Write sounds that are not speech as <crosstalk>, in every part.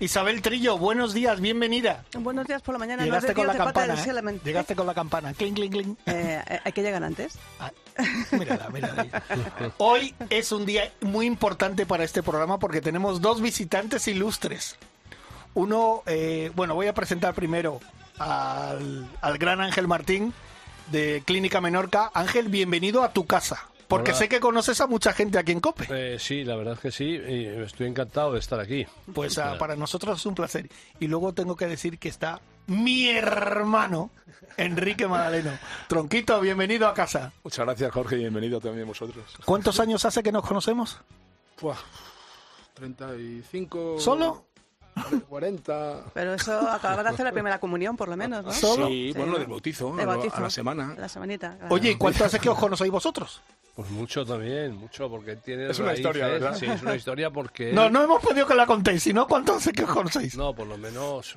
Isabel Trillo, buenos días, bienvenida. Buenos días por la mañana. Llegaste no con la campana, ¿eh? Llegaste con la campana. Cling, cling, cling. <laughs> Eh, ¿Hay que llegar antes? Ah, mírala, mírala. Hoy es un día muy importante para este programa porque tenemos dos visitantes ilustres. Uno, eh, bueno, voy a presentar primero al, al gran Ángel Martín de Clínica Menorca. Ángel, bienvenido a tu casa. Porque Hola. sé que conoces a mucha gente aquí en Cope. Eh, sí, la verdad es que sí, y estoy encantado de estar aquí. Pues ah, para nosotros es un placer. Y luego tengo que decir que está mi hermano, Enrique Madaleno. Tronquito, bienvenido a casa. Muchas gracias, Jorge, y bienvenido también vosotros. ¿Cuántos años hace que nos conocemos? Buah, 35. ¿Solo? 40. Pero eso acababa de hacer la primera comunión, por lo menos, ¿no? ¿Solo? Sí, bueno, del bautizo, De bautizo. a la semana. La semanita. claro. Oye, ¿y cuánto hace que os conocéis vosotros? Pues mucho también, mucho, porque tiene Es una raíces. historia, ¿verdad? Sí, es una historia porque... No, no hemos pedido que la contéis, sino cuánto hace que os conocéis. No, por lo menos...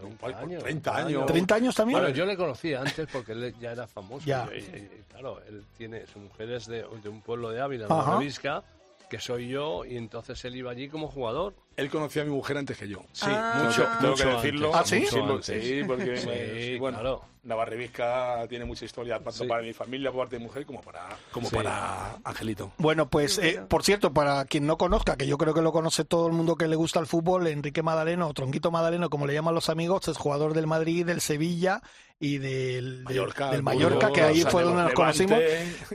30 años. 30 años. ¿30 años también? Bueno, yo le conocía antes porque él ya era famoso. Ya. Y, y- y, claro, él tiene... Su mujer es de, de un pueblo de Ávila, de Visca, que soy yo, y entonces él iba allí como jugador. Él conocía a mi mujer antes que yo. Sí, Ah. mucho, Tengo mucho que decirlo. ¿Ah, antes, sí? mucho Sí, sí, porque Sí, sí, bueno, claro. Navarrevisca tiene mucha historia, tanto Sí. para mi familia por parte de mujer como para, como Sí. para Angelito. Bueno, pues, eh, por cierto, para quien no conozca, que yo creo que lo conoce todo el mundo que le gusta el fútbol, Enrique Madaleno, o Tronquito Madaleno, como le llaman los amigos, es jugador del Madrid, del Sevilla y del, del- Mallorca, del el Mallorca, Burgos, que ahí fue donde nos conocimos.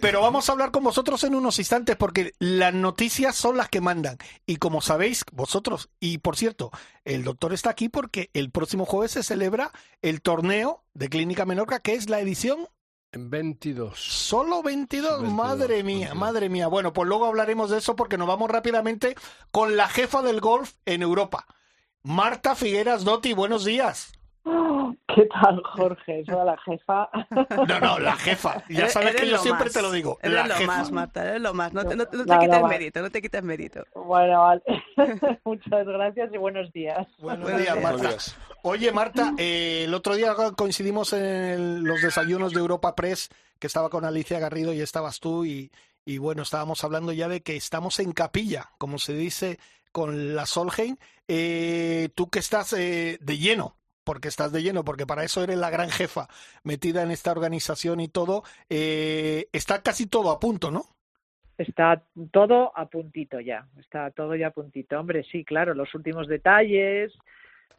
Pero vamos a hablar con vosotros en unos instantes porque las noticias son las que mandan. Y como sabéis, vosotros, y por cierto, el doctor está aquí porque el próximo jueves se celebra el torneo de Clínica Menorca, que es la edición En 22. Solo 22, 22, madre mía, 22. madre mía. Bueno, pues luego hablaremos de eso porque nos vamos rápidamente con la jefa del golf en Europa. Marta Figueras Dotti, buenos días. <gasps> ¿Qué tal, Jorge? Soy la jefa. No, no, la jefa. Ya sabes eres que yo siempre más. te lo digo. Eres La lo jefa. más, Marta, eres lo más. No te, no, no te No, no, quites mérito, no te quites mérito. Bueno, vale. <laughs> <laughs> Muchas gracias y buenos días. Buenos Buenos días, días. Marta. Buenos días. Oye, Marta, eh, el otro día coincidimos en el- los desayunos de Europa Press, que estaba con Alicia Garrido y estabas tú, y, y bueno, estábamos hablando ya de que estamos en capilla, como se dice con la Solheim. Eh, tú que estás eh, de lleno, porque estás de lleno, porque para eso eres la gran jefa metida en esta organización y todo, eh, está casi todo a punto, ¿no? Está todo a puntito ya. Está todo ya a puntito. Hombre, sí, claro, los últimos detalles,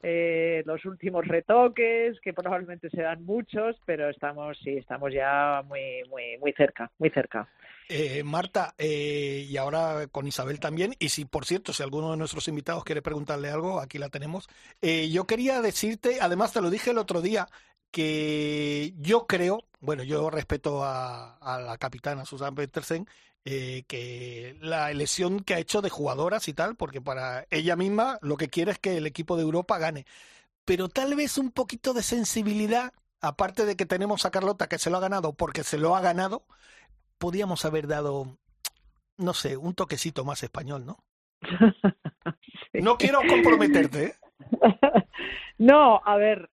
eh, los últimos retoques, que probablemente serán muchos, pero estamos, sí, estamos ya muy, muy, muy cerca, muy cerca. Eh, Marta, eh, y ahora con Isabel también, y si por cierto, si alguno de nuestros invitados quiere preguntarle algo, aquí la tenemos. Eh, yo quería decirte, además te lo dije el otro día, que yo creo, bueno, yo respeto a, a la capitana Susan Petersen, eh, que la elección que ha hecho de jugadoras y tal, porque para ella misma lo que quiere es que el equipo de Europa gane. Pero tal vez un poquito de sensibilidad, aparte de que tenemos a Carlota que se lo ha ganado porque se lo ha ganado, podíamos haber dado, no sé, un toquecito más español, ¿no? <laughs> Sí. No quiero comprometerte, ¿eh? <laughs> No, a ver,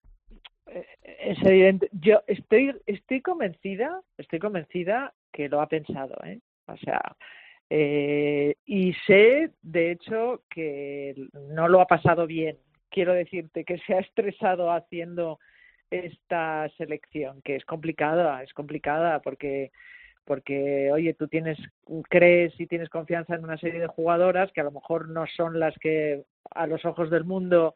eh, es evidente. Yo estoy, estoy convencida, estoy convencida que lo ha pensado, ¿eh? O sea, eh, y sé, de hecho, que no lo ha pasado bien. Quiero decirte que se ha estresado haciendo esta selección, que es complicada, es complicada porque porque oye tú tienes crees y tienes confianza en una serie de jugadoras que a lo mejor no son las que a los ojos del mundo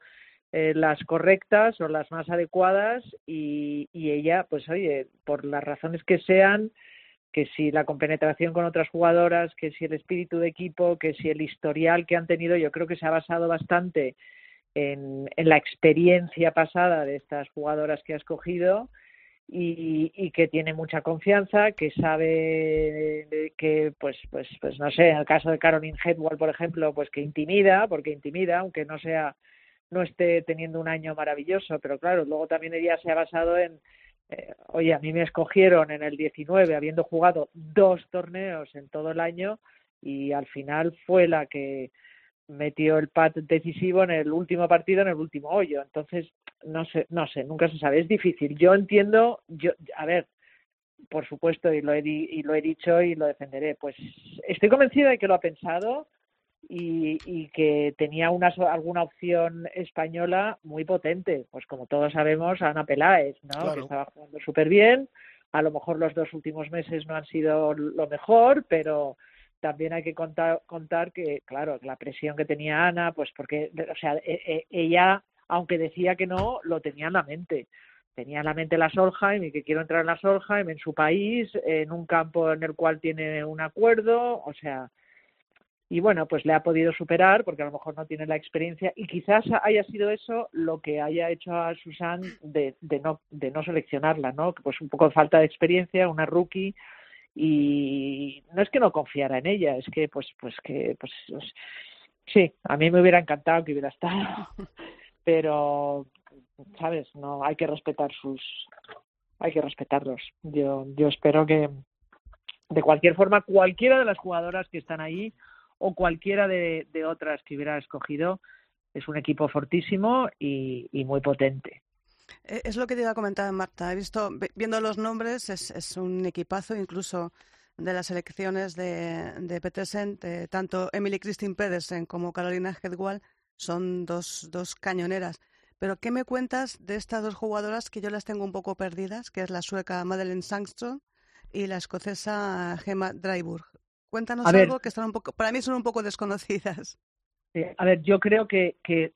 eh, las correctas o las más adecuadas y, y ella pues oye por las razones que sean que si la compenetración con otras jugadoras que si el espíritu de equipo que si el historial que han tenido yo creo que se ha basado bastante en, en la experiencia pasada de estas jugadoras que ha escogido y, y que tiene mucha confianza, que sabe que, pues, pues, pues no sé, en el caso de Caroline Hedwall, por ejemplo, pues que intimida, porque intimida, aunque no sea no esté teniendo un año maravilloso, pero claro, luego también ella se ha basado en, eh, oye, a mí me escogieron en el 19 habiendo jugado dos torneos en todo el año y al final fue la que metió el pat decisivo en el último partido, en el último hoyo. Entonces, no sé, no sé, nunca se sabe, es difícil. Yo entiendo, yo, a ver, por supuesto, y lo he, y lo he dicho y lo defenderé, pues estoy convencida de que lo ha pensado y, y que tenía una, alguna opción española muy potente. Pues como todos sabemos, Ana Peláez, ¿no? Claro. Que estaba jugando súper bien. A lo mejor los dos últimos meses no han sido lo mejor, pero también hay que contar, contar que, claro, la presión que tenía Ana, pues porque, o sea, e- e- ella, aunque decía que no, lo tenía en la mente. Tenía en la mente la Solheim y que quiero entrar en la Solheim en su país, en un campo en el cual tiene un acuerdo, o sea, y bueno, pues le ha podido superar porque a lo mejor no tiene la experiencia y quizás haya sido eso lo que haya hecho a Susan de, de no de no seleccionarla, ¿no? Pues un poco de falta de experiencia, una rookie y no es que no confiara en ella, es que pues pues que pues pues, sí, a mí me hubiera encantado que hubiera estado, <laughs> pero sabes, no hay que respetar sus hay que respetarlos. Yo yo espero que de cualquier forma cualquiera de las jugadoras que están ahí o cualquiera de, otras que hubiera escogido es un equipo fortísimo y, muy potente. Eh, Es lo que te iba a comentar, Marta. He visto, vi- viendo los nombres, es, es un equipazo, incluso de las selecciones de, de Petersen, de tanto Emily Christine Pedersen como Carolina Hedwall son dos, dos cañoneras. Pero, ¿qué me cuentas de estas dos jugadoras que yo las tengo un poco perdidas, que es la sueca Madeleine Sangström y la escocesa Gemma Dryburg? Cuéntanos A ver. algo que están un poco, para mí son un poco desconocidas. Eh, a ver, yo creo que, que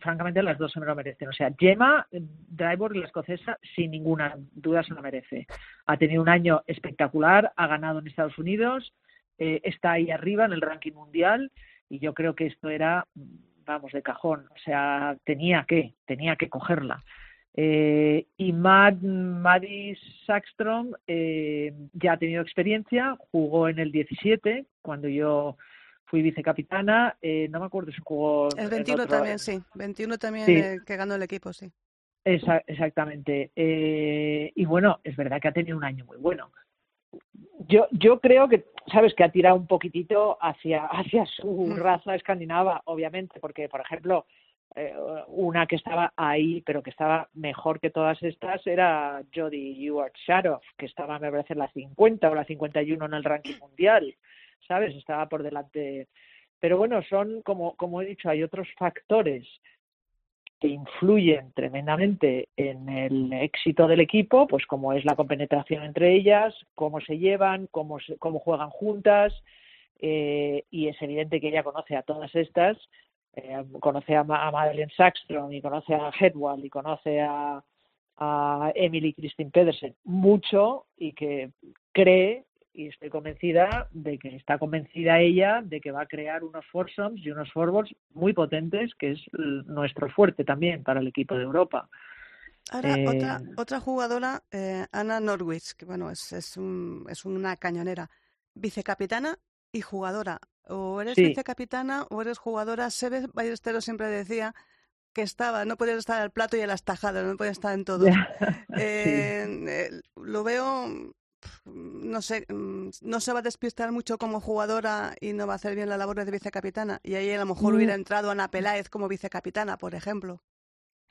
francamente las dos se me lo merecen. O sea, Gemma eh, Driver, la escocesa, sin ninguna duda se lo merece. Ha tenido un año espectacular, ha ganado en Estados Unidos, eh, está ahí arriba en el ranking mundial y yo creo que esto era, vamos, de cajón. O sea, tenía que, tenía que cogerla. Eh, y Mad, Maddie Sackstrom eh, ya ha tenido experiencia, jugó en el 17 cuando yo fui vicecapitana, eh, no me acuerdo si jugó El en 21 otro- también, sí. 21 también Sí. eh, que ganó el equipo, sí. Esa- exactamente. Eh, y bueno, es verdad que ha tenido un año muy bueno. Yo, yo creo que, sabes, que ha tirado un poquitito hacia, <laughs> hacia su raza escandinava, obviamente, porque, por ejemplo, eh, una que estaba ahí, pero que estaba mejor que todas estas, era Jodie Ewart Sharoff, que estaba, me parece, la 50 o la 51 en el ranking mundial, ¿sabes? Estaba por delante. Pero bueno, son, como, como he dicho, hay otros factores que influyen tremendamente en el éxito del equipo, pues como es la compenetración entre ellas, cómo se llevan, cómo, se- cómo juegan juntas, eh, y es evidente que ella conoce a todas estas, eh, conoce a, Ma- a Madeleine Sackstrom y conoce a Hedwall y conoce a, a Emily Christine Pedersen mucho y que cree y estoy convencida de que está convencida ella de que va a crear unos foursomes y unos forwards muy potentes, que es nuestro fuerte también para el equipo de Europa. Ahora, Eh, otra, otra jugadora, eh, Anna Norwich, que bueno, es, es, un- es una cañonera, vicecapitana y jugadora. O eres Sí. vicecapitana o eres jugadora. Sebe Ballesteros siempre decía que estaba, no podías estar al plato y a las tajadas, no podías estar en <laughs> todo. Eh, eh, lo veo, pf, no sé, mm, no se va a despistar mucho como jugadora y no va a hacer bien la labor de vicecapitana. Y ahí a lo mejor Mm. hubiera entrado Ana Peláez como vicecapitana, por ejemplo.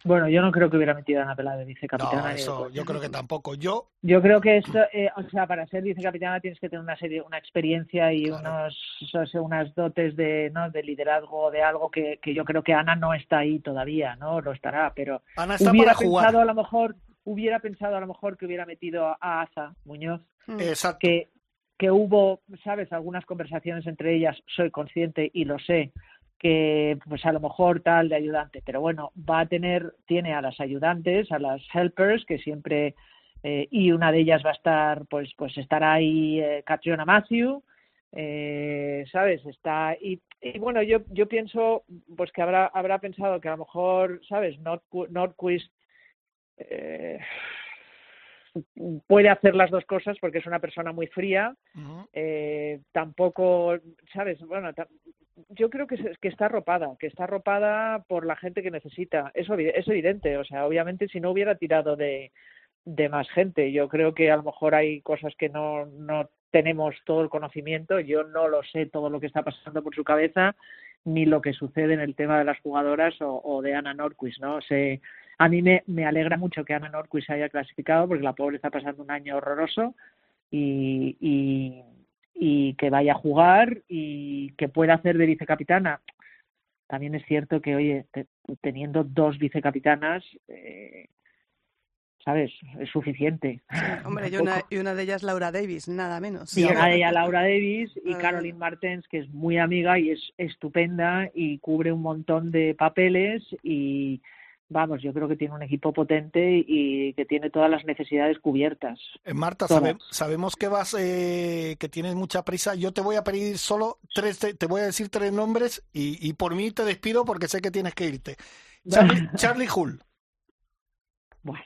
Bueno, yo no creo que hubiera metido a Ana Pelá de vicecapitana. No, eso yo creo que tampoco. Yo, Yo creo que esto, eh, o sea, para ser vicecapitana tienes que tener una serie, una experiencia y Claro. unos, o sea, unas dotes de, ¿no? de liderazgo, de algo que, que yo creo que Ana no está ahí todavía, ¿no? Lo estará, pero Ana está hubiera para jugar. pensado a lo mejor, hubiera pensado a lo mejor que hubiera metido a Aza Muñoz, Mm. Exacto. que, que hubo, sabes, algunas conversaciones entre ellas, soy consciente y lo sé, que pues a lo mejor tal de ayudante, pero bueno, va a tener, tiene a las ayudantes, a las helpers, que siempre, eh, y una de ellas va a estar, pues, pues estará ahí eh, Catriona Matthew, eh, ¿sabes? Está, y, y bueno, yo, yo pienso, pues que habrá, habrá pensado que a lo mejor, ¿sabes? Nordqu- Nordquist eh, puede hacer las dos cosas porque es una persona muy fría, eh, tampoco, ¿sabes? Bueno, yo creo que, se- que está arropada, que está arropada por la gente que necesita. Eso es evidente. O sea, obviamente si no hubiera tirado de, de más gente, yo creo que a lo mejor hay cosas que no, no tenemos todo el conocimiento. Yo no lo sé todo lo que está pasando por su cabeza ni lo que sucede en el tema de las jugadoras o, o de Ana Norquist, ¿no? Sé, a mí me, me alegra mucho que Ana Norquist se haya clasificado porque la pobre está pasando un año horroroso y, y, y que vaya a jugar y que pueda hacer de vicecapitana. También es cierto que, oye, te- teniendo dos vicecapitanas, eh, ¿sabes? Es suficiente. <laughs> Hombre, y una, y una de ellas Laura Davis, nada menos. y una de ellas Laura Davis y <laughs> Ah. Caroline Martens, que es muy amiga y es estupenda y cubre un montón de papeles y vamos, yo creo que tiene un equipo potente y que tiene todas las necesidades cubiertas. Eh, Marta, sabe- sabemos que vas, eh, que tienes mucha prisa. Yo te voy a pedir solo tres, te, te voy a decir tres nombres y, y por mí te despido porque sé que tienes que irte. <laughs> Charlie, Charlie Hull, Bueno,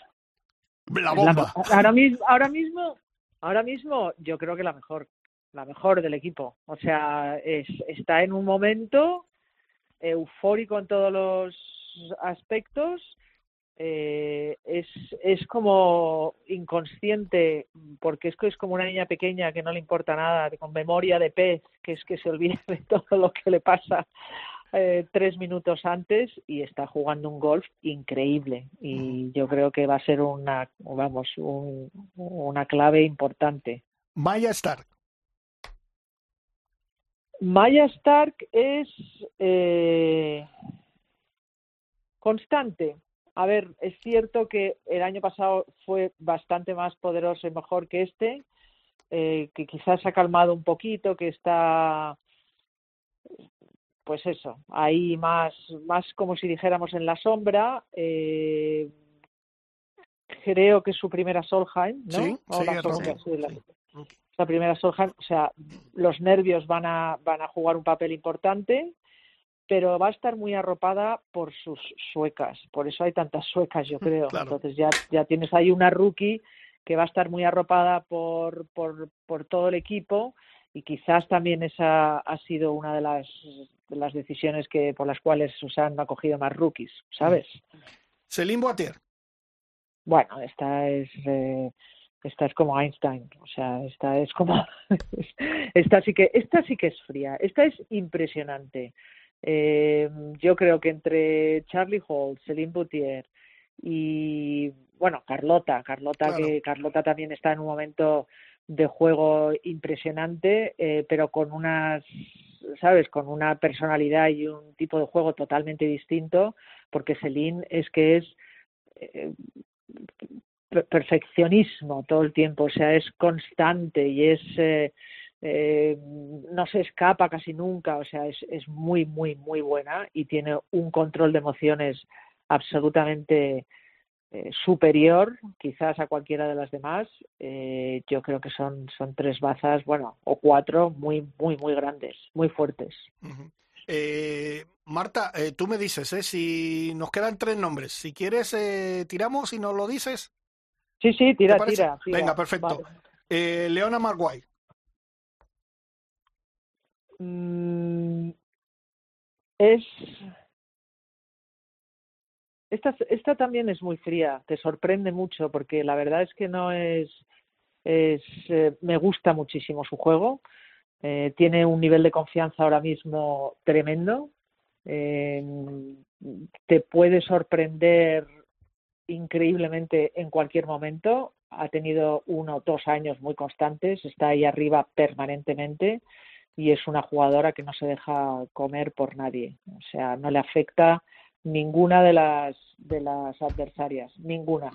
la bomba. ahora mismo, ahora mismo, ahora mismo, yo creo que la mejor, la mejor del equipo. O sea, es, está en un momento eufórico en todos los aspectos. eh, es, es como inconsciente, porque es que es como una niña pequeña que no le importa nada, con memoria de pez, que es que se olvida <laughs> de todo lo que le pasa eh, tres minutos antes y está jugando un golf increíble. Y yo creo que va a ser una vamos un- una clave importante. Maya Stark, Maya Stark es eh, constante. A ver, es cierto que el año pasado fue bastante más poderoso y mejor que este, eh, que quizás se ha calmado un poquito, que está, pues eso, ahí más, más como si dijéramos en la sombra. eh, creo que es su primera Solheim, ¿no? Sí, O sí, la Solheim, sí, la- la primera Solheim, o sea, los nervios van a, van a jugar un papel importante, pero va a estar muy arropada por sus suecas, por eso hay tantas suecas, yo <laughs> creo. Claro. Entonces ya, ya tienes ahí una rookie que va a estar muy arropada por, por, por todo el equipo y quizás también esa ha sido una de las, de las decisiones que por las cuales Susan ha cogido más rookies, ¿sabes? Celine Boatier, Bueno, esta es eh, esta es como Einstein, o sea, esta es como <laughs> esta sí que esta sí que es fría, esta es impresionante. Eh, yo creo que entre Charlie Hall, Celine Boutier y bueno, Carlota, Carlota Claro. que Carlota también está en un momento de juego impresionante, eh, pero con unas, sabes, con una personalidad y un tipo de juego totalmente distinto, porque Celine es que es eh, per- perfeccionismo todo el tiempo, o sea, es constante y es eh, eh, no se escapa casi nunca, o sea, es, es muy, muy, muy buena y tiene un control de emociones absolutamente eh, superior quizás a cualquiera de las demás. Eh, yo creo que son, son tres bazas, bueno, o cuatro muy, muy, muy grandes, muy fuertes. Eh, Marta, tú me dices, ¿eh? si nos quedan tres nombres, si quieres eh, tiramos y nos lo dices. Sí, sí, tira, tira, tira. Venga, perfecto. Vale. Eh, Leona Marguay, Mm, es esta, esta también es muy fría, te sorprende mucho porque la verdad es que no es, es eh, me gusta muchísimo su juego, eh, tiene un nivel de confianza ahora mismo tremendo, eh, te puede sorprender increíblemente en cualquier momento, ha tenido uno o dos años muy constantes, está ahí arriba permanentemente y es una jugadora que no se deja comer por nadie. O sea, no le afecta ninguna de las de las adversarias, ninguna.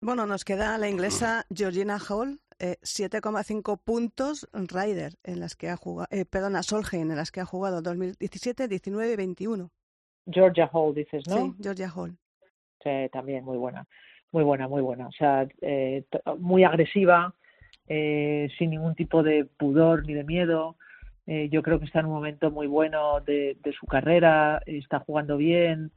Bueno, nos queda la inglesa Georgina Hall, eh, 7,5 puntos Ryder en las que ha jugado, eh, perdona, Solheim en las que ha jugado 2017, 19 y 21. Georgia Hall, dices, ¿no? Sí, Georgia Hall. Sí, también muy buena, muy buena, muy buena. O sea, eh, muy agresiva, eh, sin ningún tipo de pudor ni de miedo. Eh, yo creo que está en un momento muy bueno de, de su carrera, está jugando bien.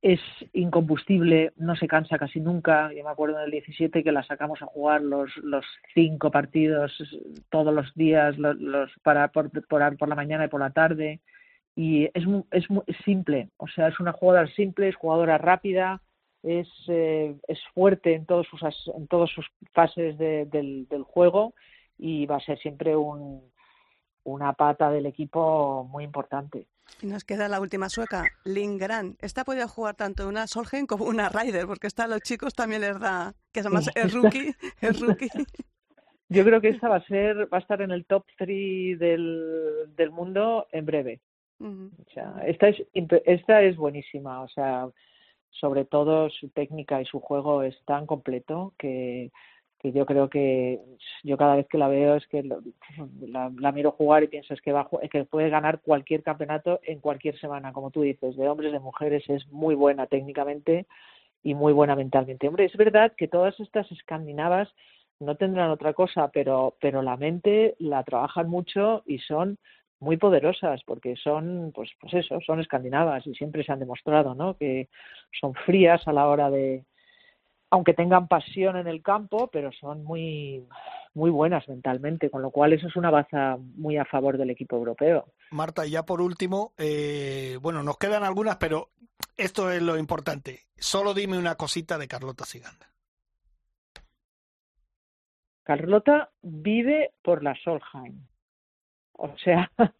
es incombustible, no se cansa casi nunca. Yo me acuerdo en el 17 que la sacamos a jugar los, los cinco partidos todos los días, los, los para por, por, la mañana y por la tarde. Y es, es simple, o sea, es una jugadora simple, es jugadora rápida, es, eh, es fuerte en todas sus, en todas sus fases de, del, del juego y va a ser siempre un, una pata del equipo muy importante. Y nos queda la última sueca, Lindgren. Esta podría jugar tanto una Solgen como una Ryder, porque esta a los chicos también les da, que además es rookie, <laughs> es rookie. Yo creo que esta va a ser, va a estar en el top 3 del, del mundo en breve. Uh -huh. o sea, esta es esta es buenísima, o sea, sobre todo su técnica y su juego es tan completo que que yo creo que yo cada vez que la veo es que la, la miro jugar y pienso es que, va, que puede ganar cualquier campeonato en cualquier semana, como tú dices, de hombres, de mujeres, es muy buena técnicamente y muy buena mentalmente. Hombre, es verdad que todas estas escandinavas no tendrán otra cosa, pero, pero la mente la trabajan mucho y son muy poderosas porque son, pues, pues eso, son escandinavas y siempre se han demostrado, ¿no? Que son frías a la hora de, aunque tengan pasión en el campo, pero son muy, muy buenas mentalmente, con lo cual eso es una baza muy a favor del equipo europeo. Marta, y ya por último, eh, bueno, nos quedan algunas, pero esto es lo importante. Solo dime una cosita de Carlota Siganda. Carlota vive por la Solheim. O sea, <laughs>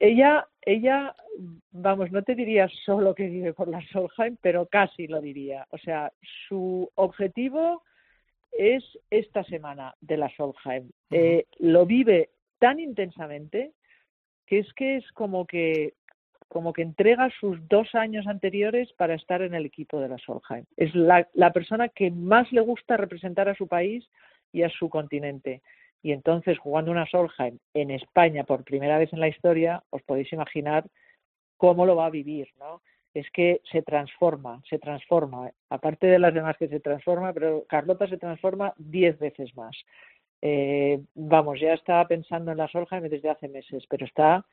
ella, ella, vamos, no te diría solo que vive por la Solheim, pero casi lo diría. O sea, su objetivo es esta semana de la Solheim. Eh, lo vive tan intensamente que es que es como que como que entrega sus dos años anteriores para estar en el equipo de la Solheim. Es la, la persona que más le gusta representar a su país y a su continente y entonces jugando una Solheim en España por primera vez en la historia, os podéis imaginar cómo lo va a vivir, ¿no? Es que se transforma, se transforma, aparte de las demás que se transforma, pero Carlota se transforma diez veces más. Eh, vamos, ya estaba pensando en la Solheim desde hace meses, pero está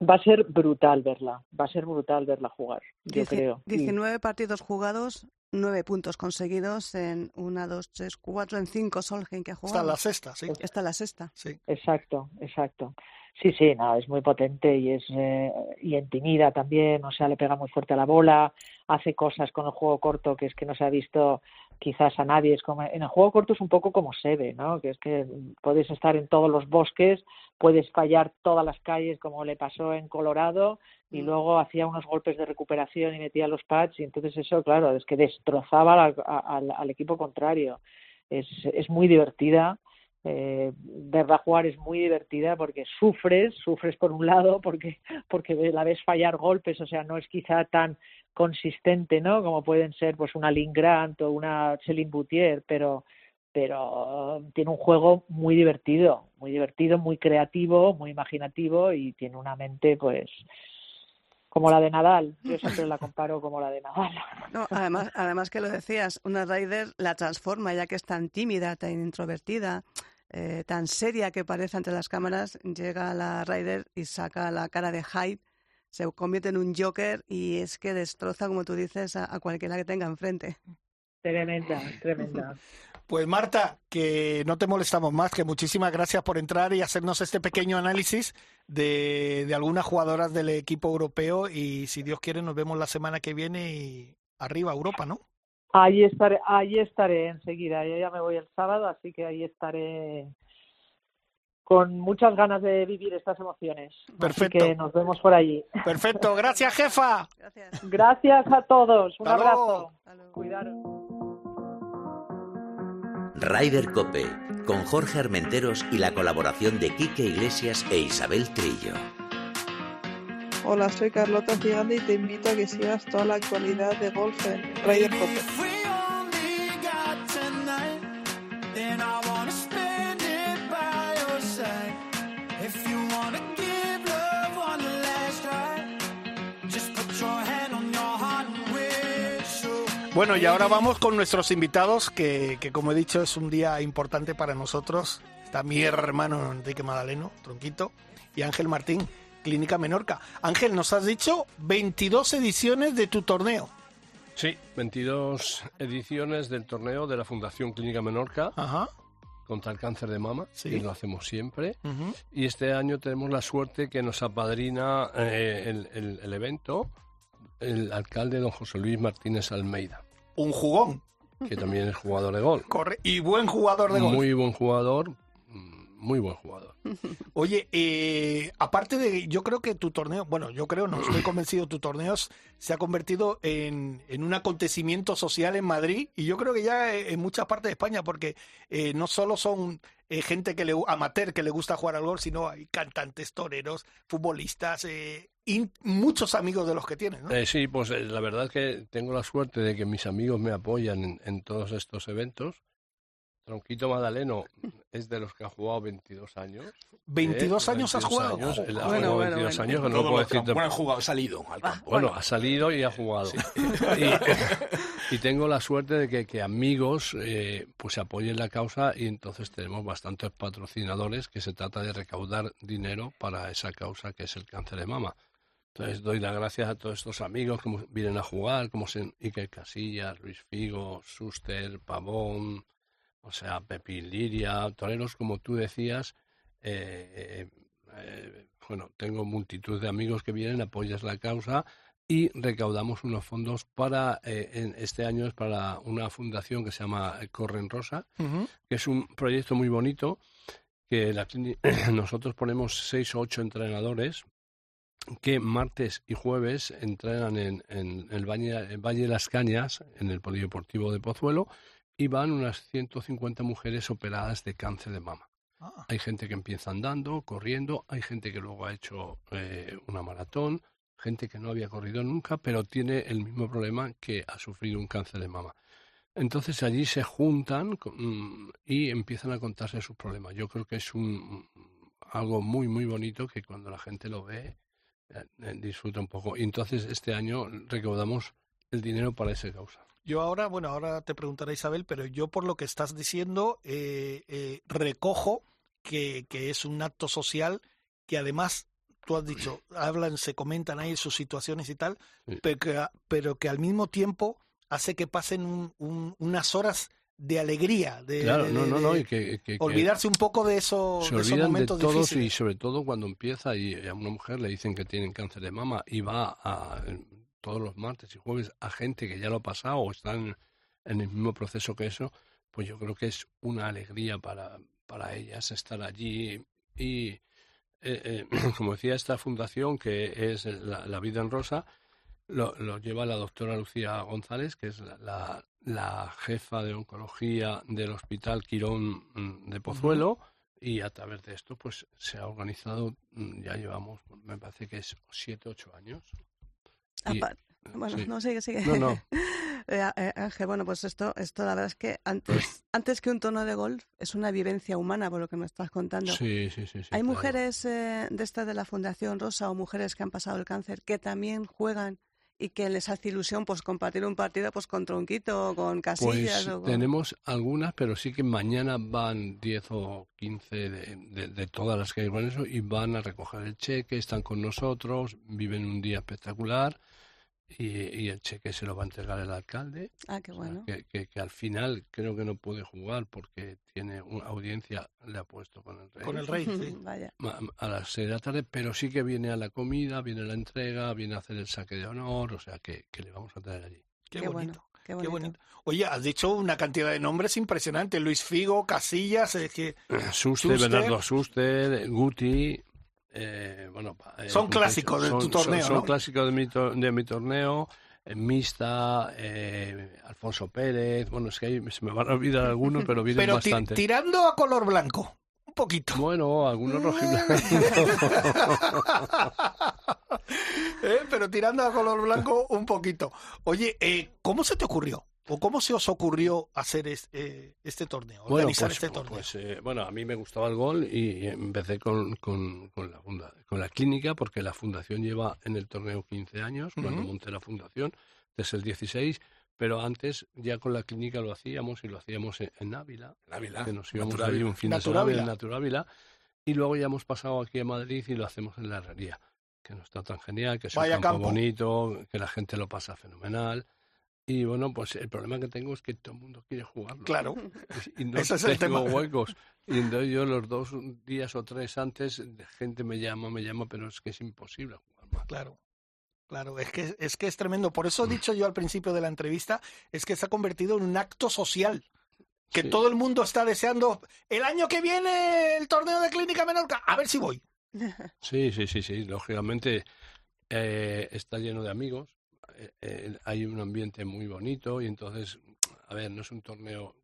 va a ser brutal verla, va a ser brutal verla jugar, yo Dieci creo. 19 partidos jugados, 9 puntos conseguidos en 1, 2, 3, 4, en 5 Solheim que ha jugado. Está la sexta, sí. Está la sexta. Sí. Exacto, exacto. Sí, sí, no, es muy potente y es eh, y intimida también, o sea, le pega muy fuerte a la bola, hace cosas con el juego corto que es que no se ha visto quizás a nadie. Es como en el juego corto es un poco como se ve, ¿no? Que es que puedes estar en todos los bosques, puedes fallar todas las calles como le pasó en Colorado y luego hacía unos golpes de recuperación y metía los pads y entonces eso, claro, es que destrozaba al, al, al equipo contrario. Es, es muy divertida eh, verla jugar es muy divertida porque sufres, sufres por un lado porque porque la ves fallar golpes, o sea, no es quizá tan consistente, ¿no? Como pueden ser pues una Lynn Grant o una Celine Boutier, pero pero tiene un juego muy divertido, muy divertido, muy creativo, muy imaginativo y tiene una mente pues como la de Nadal. Yo siempre la comparo como la de Nadal. No, además, además que lo decías, una Ryder la transforma ya que es tan tímida, tan introvertida, eh, tan seria que parece ante las cámaras, llega la Ryder y saca la cara de Hyde, se convierte en un Joker y es que destroza, como tú dices, a, a cualquiera que tenga enfrente. Tremenda, tremenda. <laughs> Pues Marta, que no te molestamos más, que muchísimas gracias por entrar y hacernos este pequeño análisis de, de algunas jugadoras del equipo europeo y si Dios quiere nos vemos la semana que viene y arriba Europa, ¿no? Ahí estaré, ahí estaré enseguida. Yo ya me voy el sábado, así que ahí estaré con muchas ganas de vivir estas emociones. Perfecto. Así que nos vemos por allí. Perfecto, gracias jefa. Gracias. Gracias a todos. Un Hasta abrazo. Cuidaros. Ryder Cope, con Jorge Armenteros y la colaboración de Quique Iglesias e Isabel Trillo. Hola, soy Carlota Gigante y te invito a que sigas toda la actualidad de golf en Ryder Cope. Bueno, y ahora vamos con nuestros invitados, que, que como he dicho es un día importante para nosotros. Está mi hermano Enrique Madaleno, Tronquito, y Ángel Martín. Clínica Menorca. Ángel, nos has dicho 22 ediciones de tu torneo. Sí, 22 ediciones del torneo de la Fundación Clínica Menorca Ajá. contra el cáncer de mama, Sí. que lo hacemos siempre. Y este año tenemos la suerte que nos apadrina eh, el, el- el evento el alcalde don José Luis Martínez Almeida, Un jugón. que también es jugador de gol. Corre. Y buen jugador de golf. Muy buen jugador, muy buen jugador. <laughs> Oye, eh, aparte de, yo creo que tu torneo, bueno, yo creo, no estoy convencido, tu torneo se ha convertido en, en un acontecimiento social en Madrid y yo creo que ya en muchas partes de España, porque eh, no solo son eh, gente que le amateur que le gusta jugar al golf, sino hay cantantes, toreros, futbolistas, eh, y muchos amigos de los que tienes, ¿no? Eh, sí, pues eh, la verdad es que tengo la suerte de que mis amigos me apoyan en, en todos estos eventos. Tronquito Madaleno es de los que ha jugado 22 años. 22 Eh, años has 22 jugado. años, ha Bueno, jugado bueno, 22 bueno. años, no puedo decirte Bueno, jugado, ha salido al campo. Bueno, ha salido y ha jugado. Y, <laughs> y tengo la suerte de que, que amigos eh, pues apoyen la causa y entonces tenemos bastantes patrocinadores que se trata de recaudar dinero para esa causa que es el cáncer de mama. Entonces doy las gracias a todos estos amigos que mu- vienen a jugar, como Iker Casillas, Luis Figo, Suster, Pavón, o sea, Pepín Liria, toreros como tú decías. eh, eh, bueno, tengo multitud de amigos que vienen, apoyas la causa y recaudamos unos fondos para, eh, en- este año es para una fundación que se llama Corren Rosa, que es un proyecto muy bonito, que la <clears throat> nosotros ponemos seis o ocho entrenadores que martes y jueves entrenan en, en el Valle, en Valle de las Cañas, en el Polideportivo de Pozuelo, y van unas 150 mujeres operadas de cáncer de mama. Ah. Hay gente que empieza andando, corriendo, hay gente que luego ha hecho eh, una maratón, gente que no había corrido nunca, pero tiene el mismo problema que ha sufrido un cáncer de mama. Entonces allí se juntan mm, y empiezan a contarse sus problemas. Yo creo que es un algo muy muy bonito que cuando la gente lo ve eh, eh, disfruta un poco. Y entonces este año recaudamos el dinero para esa causa. Yo ahora, bueno, ahora te preguntará Isabel, pero yo por lo que estás diciendo eh, eh, recojo que, que es un acto social que además, tú has dicho, <clears throat> hablan, se comentan ahí sus situaciones y tal, Sí. pero, que, pero que al mismo tiempo hace que pasen un- un- unas horas de alegría, de, Claro, de- no, no, no, de y que, olvidarse un poco de, eso, se de esos de momentos todos y difíciles. sobre todo cuando empieza y a una mujer le dicen que tienen cáncer de mama y va a todos los martes y jueves a gente que ya lo ha pasado o están en el mismo proceso que eso, pues yo creo que es una alegría para, para ellas estar allí y eh, eh, <clears throat> como decía esta fundación que es la, La Vida en Rosa lo, lo lleva la doctora Lucía González, que es la, la- la jefa de oncología del Hospital Quirón mm, de Pozuelo, y a través de esto pues se ha organizado, mm, ya llevamos, me parece que es siete, ocho años. Y- bueno, sí. no, sigue, sigue. No, no. <laughs> Eh, eh, Ángel, bueno, pues esto, esto la verdad es que antes, antes que un tono de golf es una vivencia humana, por lo que me estás contando. Sí, sí, sí. sí, Hay claro. mujeres eh, de esta de la Fundación Rosa o mujeres que han pasado el cáncer que también juegan y que les hace ilusión pues compartir un partido pues con Tronquito o con Casillas Pues o con... tenemos algunas, pero sí que mañana van 10 o 15 de, de- de todas las que hay con eso y van a recoger el cheque, están con nosotros, viven un día espectacular y, y el cheque se lo va a entregar el alcalde. Ah, qué O sea, bueno. que, que- que al final creo que no puede jugar porque tiene una audiencia, le ha puesto con el rey. Con el rey, sí. <laughs> Vaya. A las seis de la tarde, pero sí que viene a la comida, viene a la entrega, viene a hacer el saque de honor, o sea que, que le vamos a traer allí. Qué, Qué bonito. bueno, qué Qué bonito. bonito. Oye, has dicho una cantidad de nombres impresionantes. Luis Figo, Casillas, es que <clears throat> Suster, Suster. Bernardo Suster, Guti, eh, bueno, eh, Son clásicos de tu torneo, Son, son ¿no? clásicos de mi, to- de mi torneo. eh, Mista, eh, Alfonso Pérez, bueno, es que ahí se me van a olvidar algunos, pero vienen pero bastante. tirando a color blanco. Un poquito. Bueno, algunos rojiblancos. <laughs> Eh, Pero tirando a color blanco un poquito. Oye, eh, ¿cómo se te ocurrió? ¿O cómo se os ocurrió hacer es- eh, este torneo? Bueno, Organizar pues, este torneo. pues, eh, bueno, a mí me gustaba el gol y empecé con, con, con la, funda- con la clínica porque la fundación lleva en el torneo 15 años, cuando monté la fundación, desde el 16, pero antes ya con la clínica lo hacíamos y lo hacíamos en, en Ávila, Ávila, que nos íbamos allí un fin de semana en Naturávila, y luego ya hemos pasado aquí a Madrid y lo hacemos en la herrería. que nos tratan genial, que es un Vaya campo, campo. bonito, que la gente lo pasa fenomenal. Y bueno, pues el problema que tengo es que todo el mundo quiere jugarlo. Claro. Y no <laughs> Ese es el tengo tema. huecos. Y entonces yo los dos días o tres antes, gente me llama, me llama, pero es que es imposible jugar más. Claro. Claro, es que, es que es tremendo. Por Mm. eso he dicho yo al principio de la entrevista, es que se ha convertido en un acto social. Que Sí. todo el mundo está deseando. El año que viene el torneo de Clínica Menorca. A ver si voy. Sí, sí, sí, sí. Lógicamente eh, está lleno de amigos. Eh, eh, hay un ambiente muy bonito y entonces, a ver, no es un torneo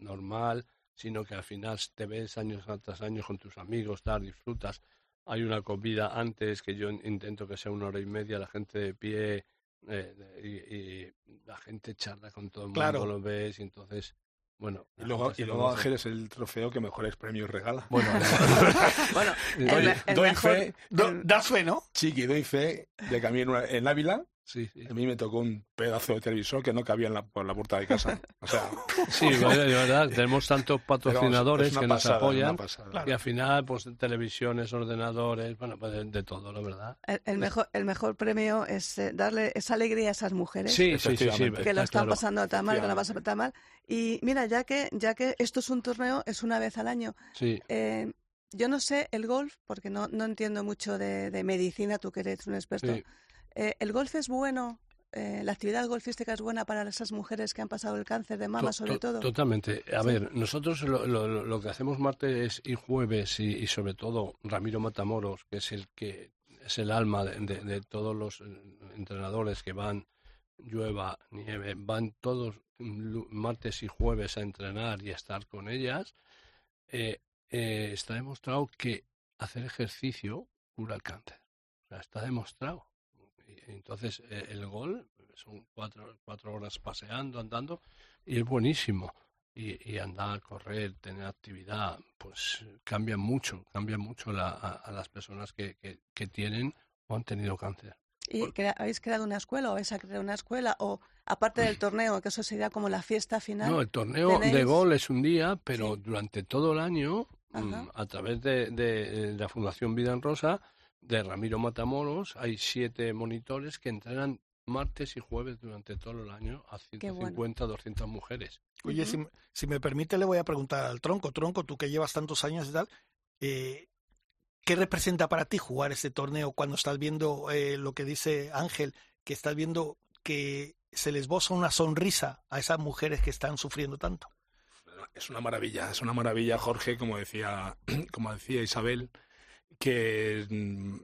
normal, sino que al final te ves años tras años con tus amigos, tal, disfrutas. Hay una comida antes que yo intento que sea una hora y media, la gente de pie eh, y, y la gente charla con todo el mundo, Claro. lo ves y entonces, bueno. Y luego, y luego. Ángel es el trofeo que mejores premios regala. Bueno, <laughs> Bueno, <laughs> doy, doy mejor- fe, Do- Das fe, ¿no? chiqui, doy fe de que a mí en, una- en Ávila sí, sí. a mí me tocó un pedazo de televisor que no cabía en la, por la puerta de casa. O sea, <laughs> Sí, bueno, de verdad, <laughs> tenemos tantos patrocinadores que nos apoyan. Claro. y al final, pues televisiones, ordenadores, bueno, pues de, de todo, la verdad. el, el mejor, el mejor premio es eh, darle esa alegría a esas mujeres Sí, sí, sí, sí. Efectivamente. que lo está están claro. pasando tan mal, que lo pasan tan mal. Y mira, ya que, ya que esto es un torneo, es una vez al año. Sí, Eh, yo no sé el golf, porque no, no entiendo mucho de, de medicina, tú que eres un experto. Eh, ¿El golf es bueno? Eh, ¿La actividad golfística es buena para esas mujeres que han pasado el cáncer de mama, To- sobre to- todo? Totalmente. A Sí. ver, nosotros lo, lo- lo- lo que hacemos martes y jueves y, y sobre todo Ramiro Matamoros, que es el que es el alma de, de- de todos los eh, entrenadores que van, llueva, nieve, van todos lu- martes y jueves a entrenar y a estar con ellas, eh, eh, está demostrado que hacer ejercicio cura el cáncer. O sea, está demostrado. Entonces, eh, el gol son cuatro, cuatro horas paseando, andando, y es buenísimo. Y, y andar, correr, tener actividad, pues cambia mucho, cambia mucho la- a, a las personas que, que, que tienen o han tenido cáncer. ¿Y crea- habéis creado una escuela o vais a crear una escuela? ¿O aparte del torneo, que eso sería como la fiesta final? No, el torneo de gol es un día, pero Sí. durante todo el año, Ajá. mm, a través de, de, eh, la Fundación Vida en Rosa, de Ramiro Matamoros, hay siete monitores que entrenan martes y jueves durante todo el año a Qué bueno. 150, 200 mujeres. Oye, Ujú. si, me- si me permite, le voy a preguntar al tronco. Tronco, tú que llevas tantos años y tal, eh, ¿qué representa para ti jugar este torneo cuando estás viendo eh, lo que dice Ángel, que estás viendo que se les boza una sonrisa a esas mujeres que están sufriendo tanto? Es una maravilla, es una maravilla, Jorge, como decía, <clears throat> como decía Isabel, que mm,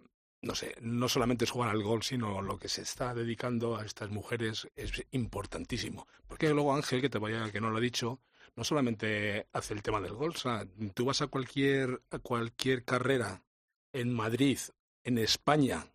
no sé, no solamente es jugar al gol, sino lo que se está dedicando a estas mujeres es importantísimo. Porque luego Ángel, que te vaya, que no lo ha dicho, no solamente hace el tema del gol, o sea, tú vas a cualquier, a cualquier carrera en Madrid, en España,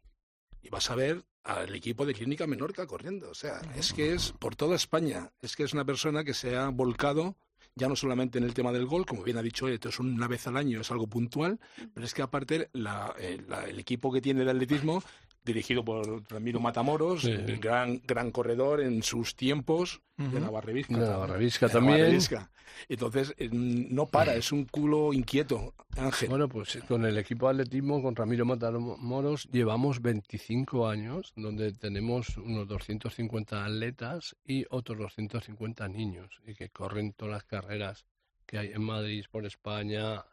y vas a ver al equipo de Clínica Menorca corriendo. O sea, es que es por toda España. Es que es una persona que se ha volcado ya no solamente en el tema del gol, como bien ha dicho, esto es una vez al año, es algo puntual, pero es que aparte la- eh, la- el equipo que tiene de atletismo, dirigido por Ramiro Matamoros, Sí. gran, gran corredor en sus tiempos, de Ujú. Navarrevisca. De Navarrevisca De también. Navarrevisca. Entonces, eh, no para, es un culo inquieto, Ángel. Bueno, pues con el equipo de atletismo, con Ramiro Matamoros, llevamos 25 años, donde tenemos unos 250 atletas y otros 250 niños, y que corren todas las carreras que hay en Madrid, por España,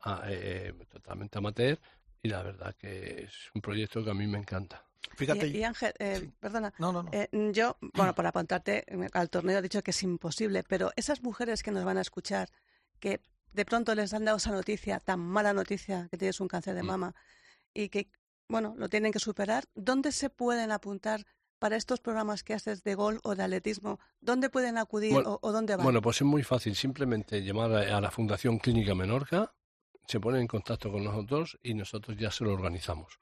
a- eh, totalmente amateur, y la verdad que es un proyecto que a mí me encanta. Fíjate, Y, y Ángel, eh, Sí. perdona, no, no, no. eh, yo, bueno, para apuntarte al torneo he dicho que es imposible, pero esas mujeres que nos van a escuchar, que de pronto les han dado esa noticia, tan mala noticia, que tienes un cáncer de Mm. mama, y que, bueno, lo tienen que superar, ¿dónde se pueden apuntar para estos programas que haces de gol o de atletismo? ¿Dónde pueden acudir Bueno, o, o dónde van? Bueno, pues es muy fácil, simplemente llamar a, a la Fundación Clínica Menorca, se ponen en contacto con nosotros y nosotros ya se lo organizamos.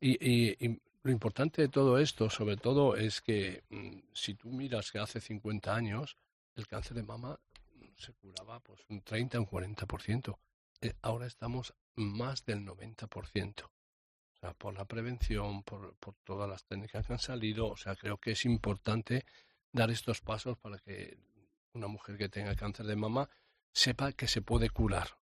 Y, y- y lo importante de todo esto, sobre todo, es que mm, si tú miras que hace 50 años el cáncer de mama mm, se curaba pues un 30, un 40%. Eh, ahora estamos más del 90%. O sea, por la prevención, por, por todas las técnicas que han salido, o sea, creo que es importante dar estos pasos para que una mujer que tenga cáncer de mama sepa que se puede curar.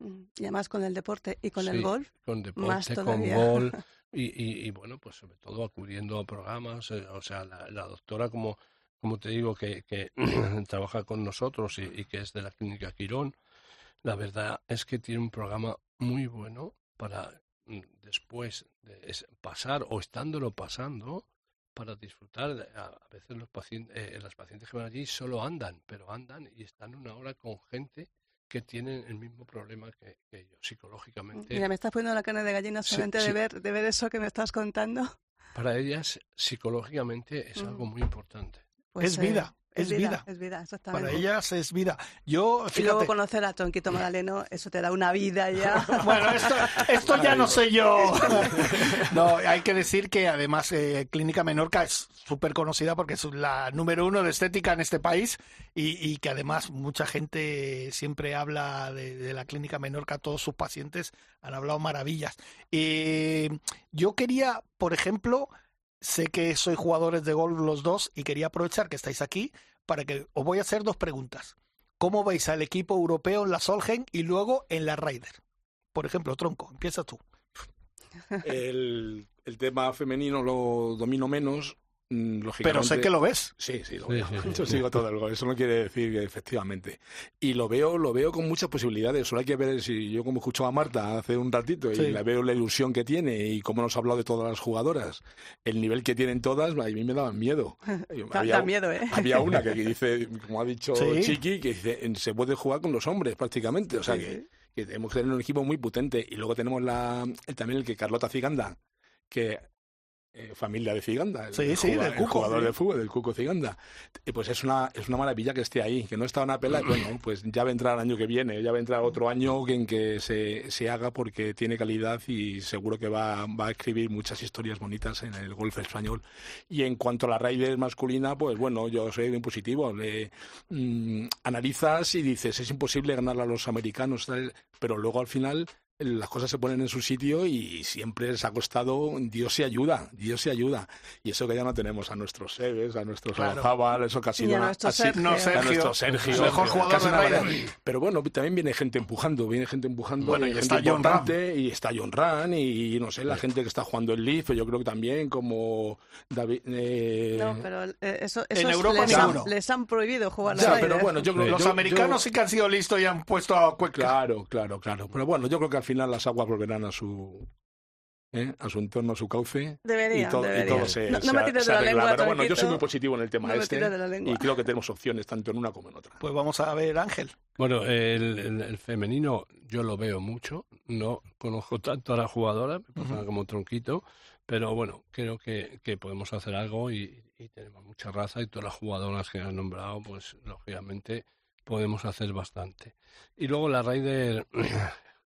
Mm, Y además con el deporte y con el golf, Con Más deporte, con todavía. gol, <laughs> y, y, bueno, pues sobre todo acudiendo a programas, eh, o sea, la, doctora, como, como te digo, que, que <clears throat> trabaja con nosotros y, y, que es de la clínica Quirón, la verdad es que tiene un programa muy bueno para mm, después de pasar o estándolo pasando, para disfrutar. A veces los pacientes, eh, las pacientes que van allí solo andan, pero andan y están una hora con gente que tienen el mismo problema que, ellos psicológicamente. Mira, me estás poniendo la carne de gallina solamente de, Ver, de ver eso que me estás contando. Para ellas, psicológicamente, es algo muy importante. Pues, es vida. Es, vida, Es vida, exactamente. Para ellas es vida. Yo, Y luego conocer a Tonquito Magdaleno, eso te da una vida ya. <laughs> bueno, esto, esto ya no sé yo. <laughs> no, hay que decir que además eh, Clínica Menorca es súper conocida porque es la número uno de estética en este país y, que además mucha gente siempre habla de, la Clínica Menorca, todos sus pacientes han hablado maravillas. Eh, yo quería, por ejemplo, Sé que sois jugadores de golf los dos y quería aprovechar que estáis aquí para que os voy a hacer dos preguntas. ¿Cómo veis al equipo europeo en la Solgen y luego en la Ryder? Por ejemplo, Tronco, empieza tú. <laughs> El, el tema femenino lo domino menos, Mm, Pero sé que lo ves. Sí, sí, lo veo. Yo sigo todo el gol. Eso no quiere decir que efectivamente. Y lo veo, lo veo con muchas posibilidades. Solo hay que ver si yo como escucho a Marta hace un ratito y la veo la ilusión que tiene y cómo nos ha hablado de todas las jugadoras, el nivel que tienen todas, a mí me daban miedo. <laughs> había, miedo, ¿eh? Había una <laughs> que dice, como ha dicho Chiqui, que dice, se puede jugar con los hombres prácticamente. O sea que, que tenemos que tener un equipo muy potente. Y luego tenemos la, también el que Carlota Ciganda, que eh, familia de Ciganda, sí, sí, del Cuco, jugador de fútbol, del Cuco Ciganda. Y pues es una, es una maravilla que esté ahí, que no está una pela, <clears throat> bueno, pues ya vendrá el año que viene, ya vendrá otro año en que se, se haga porque tiene calidad y seguro que va, va a escribir muchas historias bonitas en el golf español. Y en cuanto a la raíz masculina, pues bueno, yo soy bien positivo. Le, mm, analizas y dices, es imposible ganar a los americanos, pero luego al final las cosas se ponen en su sitio y siempre les ha costado Dios se ayuda, Dios se ayuda. Y eso que ya no tenemos a nuestros Seves, a nuestros claro. eso ha sido a nuestro Sergio, no, Sergio, a nuestro Sergio mejor jugador de Pero bueno, también viene gente empujando, viene gente empujando, bueno, y, está John y está John Ran y, no sé, la gente que está jugando el Leaf, yo creo que también como David eh... No, pero eh, eso, eso en Europa les, han, les, han, prohibido jugar ya, pero bueno, yo creo los americanos sí que han sido listos y han puesto a Cueca. Claro, claro, claro. Pero bueno, yo creo que al final las aguas volverán a su ¿eh? a su entorno, a su cauce. Debería, y, todo, se, no, me tires de la lengua. Pero bueno, yo soy muy positivo en el tema no este y creo que tenemos opciones tanto en una como en otra. Pues vamos a ver, Ángel. Bueno, el, el, femenino yo lo veo mucho. No conozco tanto a la jugadora, me pasa como tronquito. Pero bueno, creo que, que podemos hacer algo y, y, tenemos mucha raza y todas las jugadoras que han nombrado, pues lógicamente podemos hacer bastante. Y luego la Raider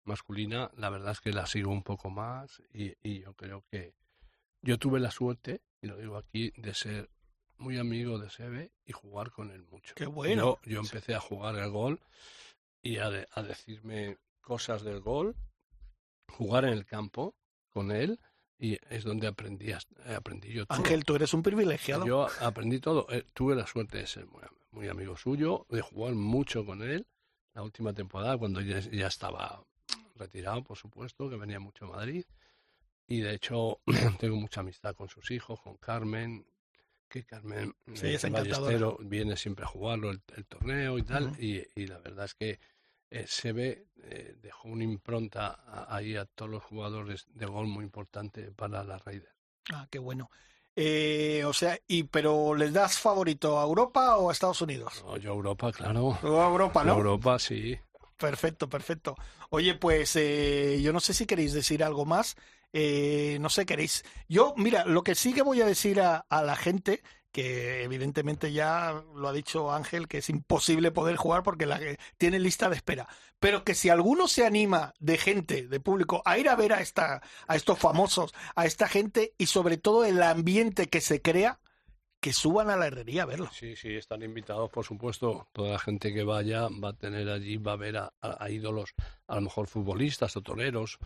masculina, la verdad es que la sigo un poco más y, yo creo que yo tuve la suerte, y lo digo aquí, de ser muy amigo de Sebe y jugar con él mucho. Qué bueno. Yo, empecé a jugar el gol y a, a, decirme cosas del gol, jugar en el campo con él y es donde aprendí, aprendí yo todo. Ángel, tú eres un privilegiado. Yo aprendí todo. Eh, tuve la suerte de ser muy, muy, amigo suyo, de jugar mucho con él. La última temporada, cuando ya, ya estaba retirado, por supuesto, que venía mucho a Madrid. Y de hecho, <clears throat> tengo mucha amistad con sus hijos, con Carmen, que Carmen sí, es viene siempre a jugarlo el, torneo y tal. y, la verdad es que eh, se ve, eh, dejó una impronta ahí a todos los jugadores de gol muy importante para la Raider. Ah, qué bueno. Eh, o sea, y pero ¿les das favorito a Europa o a Estados Unidos? No, yo a Europa, claro. a Europa, ¿no? Europa, sí. Perfecto, perfecto. Oye, pues eh, yo no sé si queréis decir algo más. Eh, no sé, queréis. Yo, mira, lo que sí que voy a decir a, la gente, que evidentemente ya lo ha dicho Ángel, que es imposible poder jugar porque la, tiene lista de espera. Pero que si alguno se anima de gente, de público, a ir a ver a, esta, a estos famosos, a esta gente y sobre todo el ambiente que se crea, que suban a la herrería a verlo. Sí, sí, están invitados, por supuesto. Toda la gente que vaya va a tener allí, va a ver a, ídolos, a lo mejor futbolistas o toreros,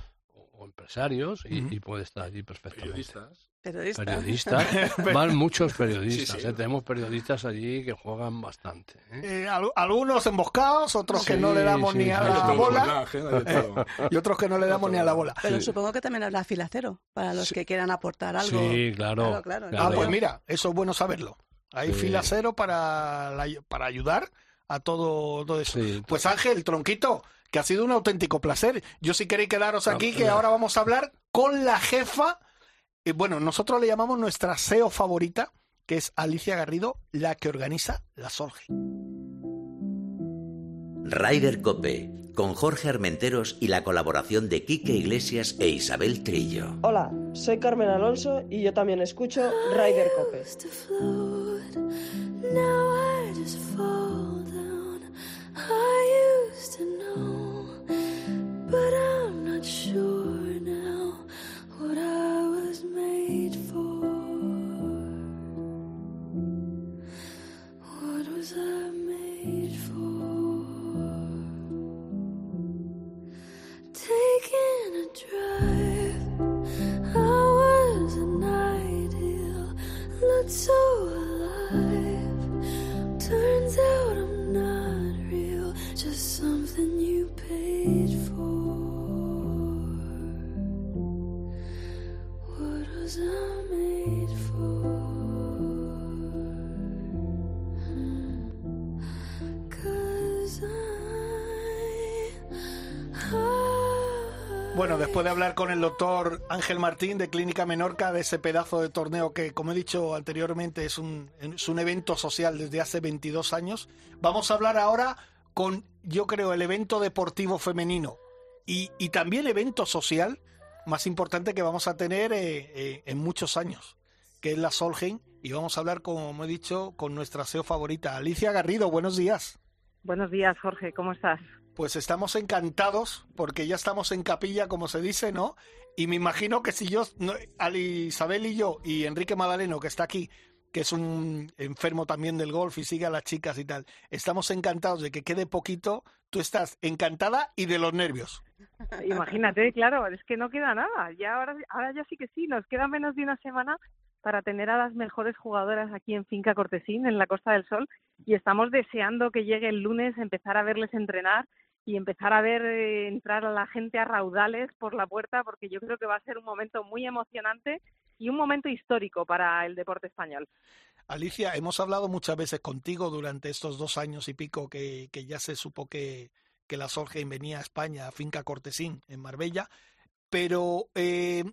o, empresarios y, puede estar allí perfectamente. Periodistas. Periodistas. Periodistas. <laughs> Van muchos periodistas. ¿eh? Tenemos periodistas allí que juegan bastante. ¿eh? Eh, algunos emboscados, otros que no le damos ni a la bola. <laughs> y otros que no le damos ni a la bola. Pero supongo que también habrá fila cero para los que quieran aportar algo. Sí, claro. Ah, pues mira, eso es bueno saberlo. Hay fila cero para, para ayudar a todo, todo eso. Pues Ángel, tronquito, que ha sido un auténtico placer. Yo si queréis quedaros aquí, que ahora vamos a hablar con la jefa bueno, nosotros le llamamos nuestra SEO favorita, que es Alicia Garrido, la que organiza la Solge. Rider Cope, con Jorge Armenteros y la colaboración de Quique Iglesias e Isabel Trillo. Hola, soy Carmen Alonso y yo también escucho Rider Cope. but I'm not sure now what I was made for. What was I made for? Taking a drive, I was an ideal, not so alive. Turns out I'm not real, just something you paid. Bueno, después de hablar con el doctor Ángel Martín de Clínica Menorca, de ese pedazo de torneo que, como he dicho anteriormente, es un, es un evento social desde hace 22 años, vamos a hablar ahora con, yo creo, el evento deportivo femenino. Y, y también evento social más importante que vamos a tener eh, eh, en muchos años, que es la Solheim, y vamos a hablar, como he dicho, con nuestra SEO favorita, Alicia Garrido. Buenos días. Buenos días, Jorge, ¿cómo estás? Pues estamos encantados porque ya estamos en capilla, como se dice, ¿no? Y me imagino que si yo, Ali Isabel y yo, y Enrique Madaleno, que está aquí, que es un enfermo también del golf y sigue a las chicas y tal, estamos encantados de que quede poquito, tú estás encantada y de los nervios. Imagínate, claro, es que no queda nada. Ya ahora, ahora ya sí que sí, nos queda menos de una semana para tener a las mejores jugadoras aquí en Finca Cortesín, en la Costa del Sol, y estamos deseando que llegue el lunes, empezar a verles entrenar y empezar a ver eh, entrar a la gente a raudales por la puerta, porque yo creo que va a ser un momento muy emocionante y un momento histórico para el deporte español. Alicia, hemos hablado muchas veces contigo durante estos dos años y pico que, ya se supo que, que la Solheim venía a España, a Finca Cortesín, en Marbella, pero eh,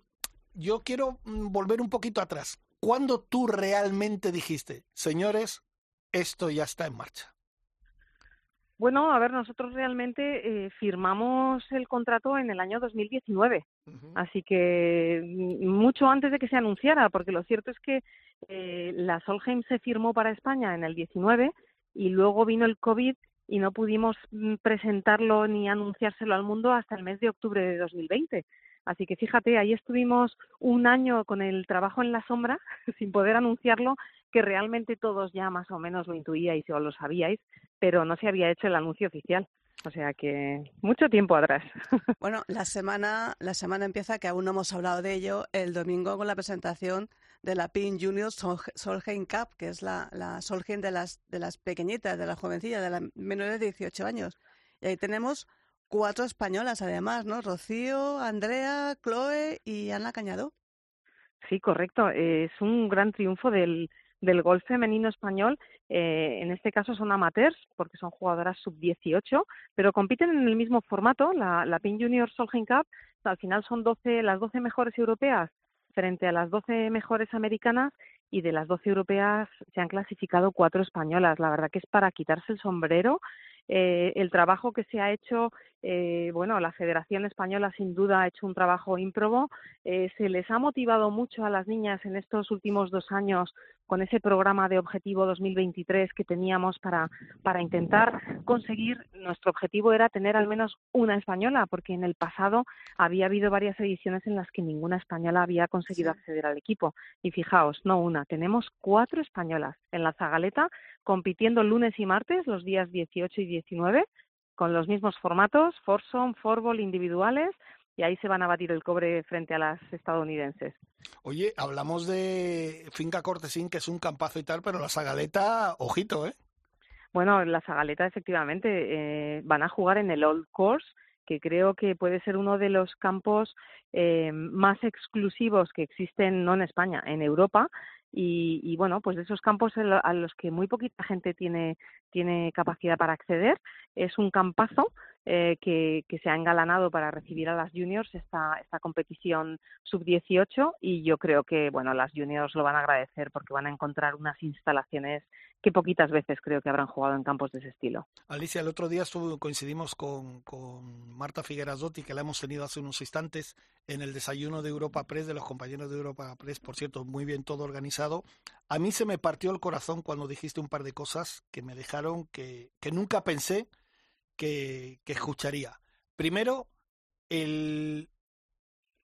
yo quiero mm, volver un poquito atrás. ¿Cuándo tú realmente dijiste, señores, esto ya está en marcha? Bueno, a ver, nosotros realmente eh, firmamos el contrato en el año 2019, así que mm, mucho antes de que se anunciara, porque lo cierto es que eh, la Solheim se firmó para España en el 19 y luego vino el COVID y no pudimos mm, presentarlo ni anunciárselo al mundo hasta el mes de octubre de 2020. Así que fíjate, ahí estuvimos un año con el trabajo en la sombra, <laughs> sin poder anunciarlo, que realmente todos ya más o menos lo intuíais o lo sabíais, pero no se había hecho el anuncio oficial. O sea que mucho tiempo atrás. Bueno, la semana, la semana empieza, que aún no hemos hablado de ello, el domingo con la presentación de la PIN Junior Solheim Cup, que es la, la Solheim de las, de las pequeñitas, de las jovencillas, de las menores de 18 años. Y ahí tenemos cuatro españolas además, ¿no? Rocío, Andrea, Chloe y Ana Cañado. Sí, correcto. Es un gran triunfo del, del golf femenino español. Eh, en este caso son amateurs, porque son jugadoras sub-18, pero compiten en el mismo formato, la, la PIN Junior Solheim Cup. Al final son 12, las 12 mejores europeas frente a las 12 mejores americanas y de las 12 europeas se han clasificado cuatro españolas. La verdad que es para quitarse el sombrero eh, el trabajo que se ha hecho, eh, bueno, la Federación Española sin duda ha hecho un trabajo ímprobo. Eh, se les ha motivado mucho a las niñas en estos últimos dos años con ese programa de objetivo 2023 que teníamos para, para intentar conseguir, nuestro objetivo era tener al menos una española, porque en el pasado había habido varias ediciones en las que ninguna española había conseguido acceder al equipo. Y fijaos, no una, tenemos cuatro españolas en la Zagaleta compitiendo lunes y martes, los días 18 y 19, con los mismos formatos, foursome, fourball, individuales, y ahí se van a batir el cobre frente a las estadounidenses. Oye, hablamos de Finca Cortesín, que es un campazo y tal, pero la Sagaleta, ojito, ¿eh? Bueno, la Sagaleta efectivamente eh, van a jugar en el Old Course, que creo que puede ser uno de los campos eh, más exclusivos que existen, no en España, en Europa, y, y, bueno, pues de esos campos a los que muy poquita gente tiene, tiene capacidad para acceder. Es un campazo eh, que, se ha engalanado para recibir a las juniors esta, esta competición sub-18 y yo creo que bueno las juniors lo van a agradecer porque van a encontrar unas instalaciones que poquitas veces creo que habrán jugado en campos de ese estilo. Alicia, el otro día estuvo, coincidimos con, con Marta Figuerazotti, que la hemos tenido hace unos instantes en el desayuno de Europa Press, de los compañeros de Europa Press, por cierto, muy bien todo organizado. A mí se me partió el corazón cuando dijiste un par de cosas que me dejaron que, que nunca pensé que, que escucharía. Primero, el,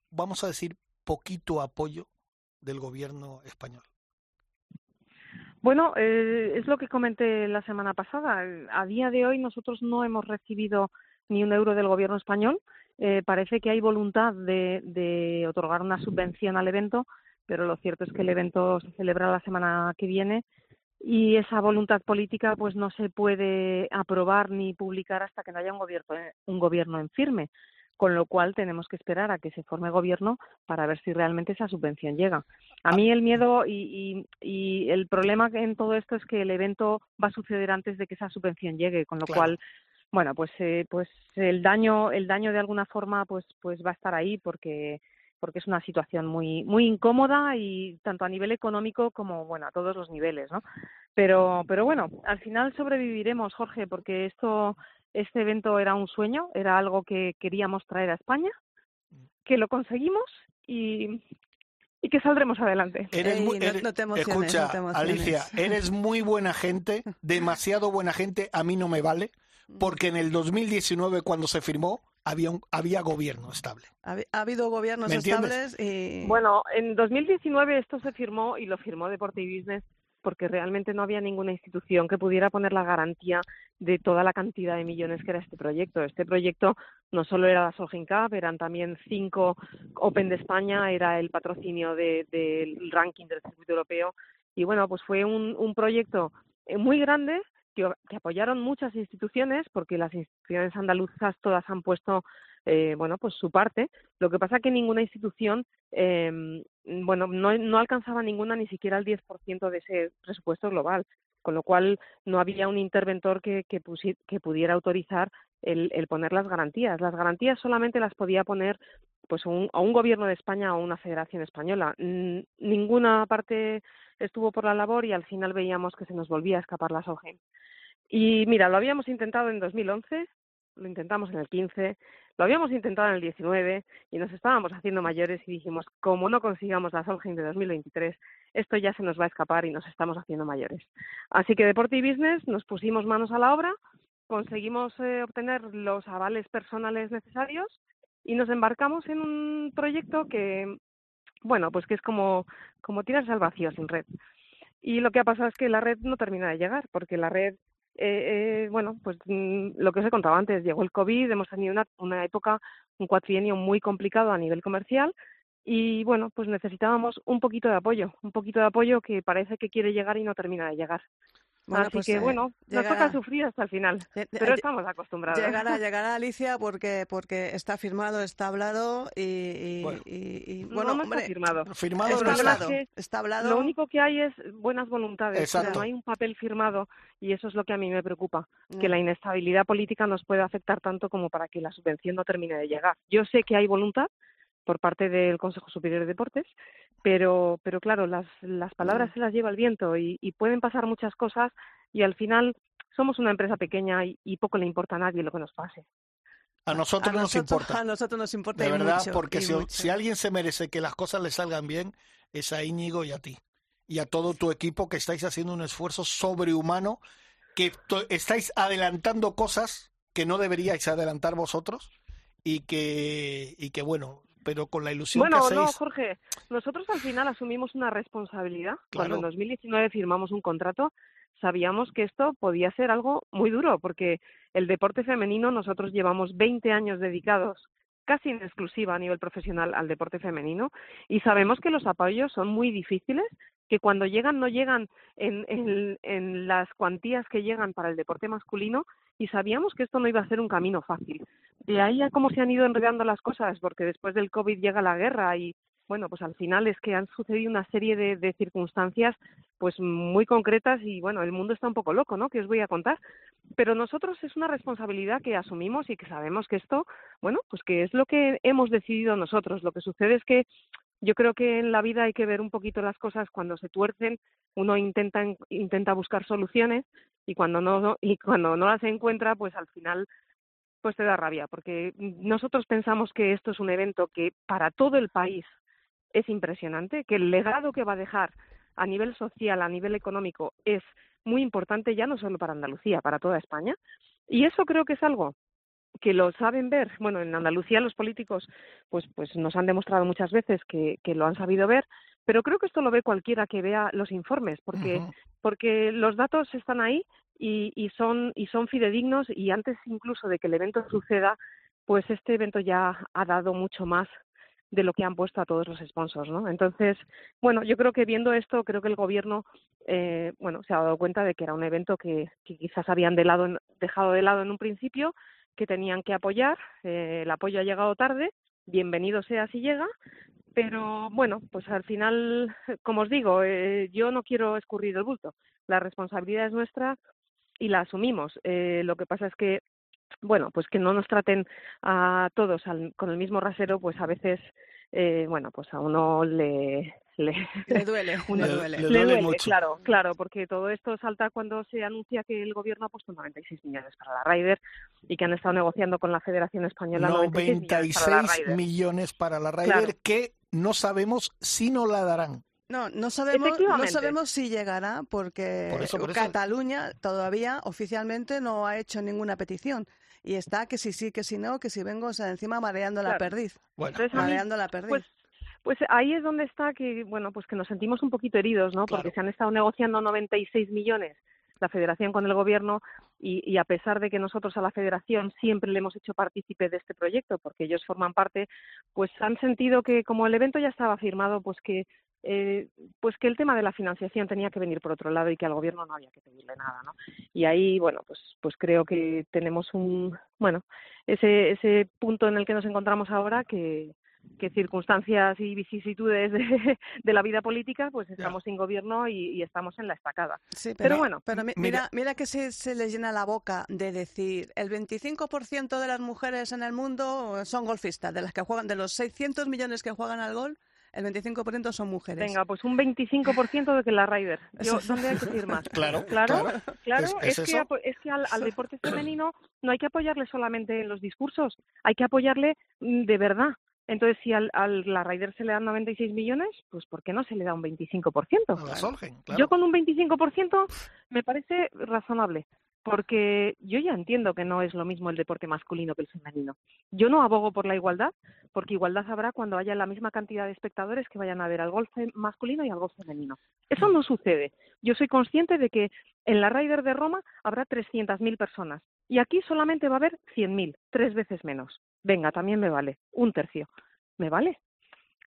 vamos a decir, poquito apoyo del gobierno español. Bueno, eh, es lo que comenté la semana pasada. A día de hoy nosotros no hemos recibido ni un euro del gobierno español. Eh, parece que hay voluntad de, de otorgar una subvención al evento, pero lo cierto es que el evento se celebra la semana que viene y esa voluntad política pues no se puede aprobar ni publicar hasta que no haya un gobierno, un gobierno en firme con lo cual tenemos que esperar a que se forme gobierno para ver si realmente esa subvención llega. A mí el miedo y, y, y el problema en todo esto es que el evento va a suceder antes de que esa subvención llegue, con lo claro. cual bueno pues eh, pues el daño el daño de alguna forma pues pues va a estar ahí porque porque es una situación muy muy incómoda y tanto a nivel económico como bueno a todos los niveles no pero pero bueno al final sobreviviremos Jorge porque esto este evento era un sueño, era algo que queríamos traer a España, que lo conseguimos y, y que saldremos adelante. Eres muy, eres, no te escucha, no te Alicia, eres muy buena gente, demasiado buena gente, a mí no me vale, porque en el 2019 cuando se firmó había un, había gobierno estable. Ha, ha habido gobiernos estables y... Bueno, en 2019 esto se firmó y lo firmó Deporte y Business porque realmente no había ninguna institución que pudiera poner la garantía de toda la cantidad de millones que era este proyecto. Este proyecto no solo era la Solheim Cup, eran también cinco Open de España, era el patrocinio del de, de ranking del circuito europeo y bueno, pues fue un, un proyecto muy grande que, apoyaron muchas instituciones porque las instituciones andaluzas todas han puesto eh, bueno pues su parte lo que pasa que ninguna institución eh, bueno no, no alcanzaba ninguna ni siquiera el 10% de ese presupuesto global con lo cual no había un interventor que, que, pusi, que pudiera autorizar el, el, poner las garantías. Las garantías solamente las podía poner pues un, a un gobierno de España o una federación española. Ninguna parte estuvo por la labor y al final veíamos que se nos volvía a escapar la SOGEM. Y mira, lo habíamos intentado en 2011, lo intentamos en el 15, lo habíamos intentado en el 19 y nos estábamos haciendo mayores y dijimos, como no consigamos la Solheim de 2023, esto ya se nos va a escapar y nos estamos haciendo mayores. Así que Deporte y Business nos pusimos manos a la obra, conseguimos eh, obtener los avales personales necesarios y nos embarcamos en un proyecto que, bueno, pues que es como, como tirarse al vacío sin red. Y lo que ha pasado es que la red no termina de llegar, porque la red eh, eh, bueno, pues mm, lo que os he contado antes, llegó el COVID, hemos tenido una, una época, un cuatrienio muy complicado a nivel comercial y bueno, pues necesitábamos un poquito de apoyo, un poquito de apoyo que parece que quiere llegar y no termina de llegar. Bueno, Así pues, que bueno, eh, llegará, nos toca sufrir hasta el final, pero estamos acostumbrados. Llegará, <laughs> llegará Alicia porque porque está firmado, está hablado y, y bueno, y, y, bueno no, no hombre, está firmado. Firmado, está, no hablado, está hablado. Lo único que hay es buenas voluntades, Exacto. pero no hay un papel firmado y eso es lo que a mí me preocupa, Mm. que la inestabilidad política nos puede afectar tanto como para que la subvención no termine de llegar. Yo sé que hay voluntad por parte del Consejo Superior de Deportes, pero, pero claro, las, las palabras se las lleva el viento y, y pueden pasar muchas cosas y al final somos una empresa pequeña y, y poco le importa a nadie lo que nos pase. A nosotros, a nos nosotros, importa. A nosotros nos importa. De verdad, mucho, porque si, si, alguien se merece que las cosas le salgan bien, es a Íñigo y a ti. Y a todo tu equipo que estáis haciendo un esfuerzo sobrehumano, que estáis adelantando cosas que no deberíais adelantar vosotros y que, y que bueno, pero con la ilusión bueno, que hacéis... no, Jorge, nosotros al final asumimos una responsabilidad. Claro. Cuando en 2019 firmamos un contrato, sabíamos que esto podía ser algo muy duro, porque el deporte femenino nosotros llevamos 20 años dedicados casi en exclusiva a nivel profesional al deporte femenino y sabemos que los apoyos son muy difíciles, que cuando llegan no llegan en, en, en las cuantías que llegan para el deporte masculino y sabíamos que esto no iba a ser un camino fácil. De ahí a cómo se han ido enredando las cosas, porque después del COVID llega la guerra y bueno, pues al final es que han sucedido una serie de, circunstancias pues muy concretas y bueno, el mundo está un poco loco, ¿no? Que os voy a contar. Pero nosotros es una responsabilidad que asumimos y que sabemos que esto, bueno, pues que es lo que hemos decidido nosotros. Lo que sucede es que yo creo que en la vida hay que ver un poquito las cosas cuando se tuercen, uno intenta intenta buscar soluciones y cuando no y cuando no las encuentra, pues al final pues te da rabia, porque nosotros pensamos que esto es un evento que para todo el país es impresionante, que el legado que va a dejar a nivel social, a nivel económico, es muy importante ya no solo para Andalucía, para toda España. Y eso creo que es algo que lo saben ver. Bueno, en Andalucía los políticos pues, pues nos han demostrado muchas veces que, que lo han sabido ver, pero creo que esto lo ve cualquiera que vea los informes, porque, uh -huh. porque los datos están ahí y, y, son, y son fidedignos y antes incluso de que el evento suceda, pues este evento ya ha dado mucho más de lo que han puesto a todos los sponsors, ¿no? Entonces, bueno, yo creo que viendo esto, creo que el gobierno, eh, bueno, se ha dado cuenta de que era un evento que, que quizás habían de lado, dejado de lado en un principio, que tenían que apoyar, eh, el apoyo ha llegado tarde, bienvenido sea si llega, pero bueno, pues al final, como os digo, eh, yo no quiero escurrir el bulto, la responsabilidad es nuestra y la asumimos. Eh, lo que pasa es que bueno, pues que no nos traten a todos al, con el mismo rasero, pues a veces, eh, bueno, pues a uno le, le, le duele, <laughs> uno, le duele. Le duele, mucho. claro, claro, porque todo esto salta cuando se anuncia que el gobierno ha puesto 96 millones para la Ryder y que han estado negociando con la Federación Española 96 96 millones para la Ryder, claro. que no sabemos si no la darán. No, no sabemos, no sabemos si llegará porque por eso, por eso. Cataluña todavía oficialmente no ha hecho ninguna petición y está que si sí, que si no, que si vengo o sea, encima mareando claro. la perdiz. Bueno. Entonces, mareando la perdiz. Pues, pues ahí es donde está que, bueno, pues que nos sentimos un poquito heridos, ¿no? Claro. Porque se han estado negociando 96 millones la federación con el gobierno y, y, a pesar de que nosotros a la federación siempre le hemos hecho partícipe de este proyecto porque ellos forman parte, pues han sentido que como el evento ya estaba firmado, pues que eh, pues que el tema de la financiación tenía que venir por otro lado y que al gobierno no había que pedirle nada, ¿no? Y ahí, bueno, pues, pues creo que tenemos un, bueno, ese, ese punto en el que nos encontramos ahora que, que circunstancias y vicisitudes de, de, la vida política, pues estamos sin gobierno y, y, estamos en la estacada. Sí, pero, pero bueno. Pero mira, mira, mira que se, se les llena la boca de decir el 25% de las mujeres en el mundo son golfistas, de las que juegan, de los 600 millones que juegan al golf, el 25% son mujeres. Venga, pues un 25% de que la Ryder. Yo, ¿Dónde hay que ir más? <laughs> Claro, claro. claro. claro ¿Es, es, es, que, es, que, al, al, deporte femenino no hay que apoyarle solamente en los discursos, hay que apoyarle mm, de verdad. Entonces, si al, a la Ryder se le dan 96 millones, pues ¿por qué no se le da un 25%? A la Solgen, claro. Yo con un 25% me parece razonable porque yo ya entiendo que no es lo mismo el deporte masculino que el femenino. Yo no abogo por la igualdad, porque igualdad habrá cuando haya la misma cantidad de espectadores que vayan a ver al golf masculino y al golf femenino. Eso no sucede. Yo soy consciente de que en la Ryder de Roma habrá 300.000 personas y aquí solamente va a haber 100.000, tres veces menos. Venga, también me vale, un tercio. Me vale.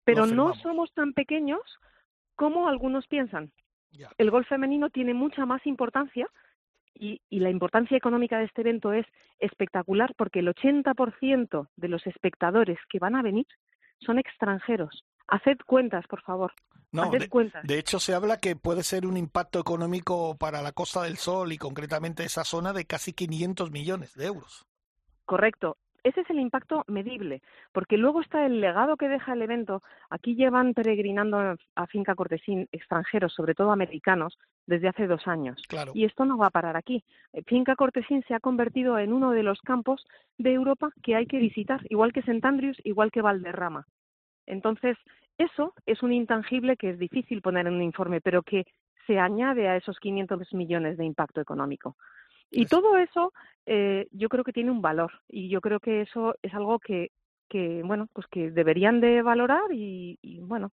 Pero no somos tan pequeños como algunos piensan. El golf femenino tiene mucha más importancia y, y, la importancia económica de este evento es espectacular porque el 80% de los espectadores que van a venir son extranjeros. Haced cuentas, por favor. No, Haced de, cuentas. de hecho se habla que puede ser un impacto económico para la Costa del Sol y concretamente esa zona de casi 500 millones de euros. Correcto. Ese es el impacto medible, porque luego está el legado que deja el evento. Aquí llevan peregrinando a Finca Cortesín extranjeros, sobre todo americanos, desde hace dos años. Claro. Y esto no va a parar aquí. Finca Cortesín se ha convertido en uno de los campos de Europa que hay que visitar, igual que St. Andrews, igual que Valderrama. Entonces, eso es un intangible que es difícil poner en un informe, pero que se añade a esos 500 millones de impacto económico. Y todo eso eh, yo creo que tiene un valor y yo creo que eso es algo que, que bueno, pues que deberían de valorar y, y bueno,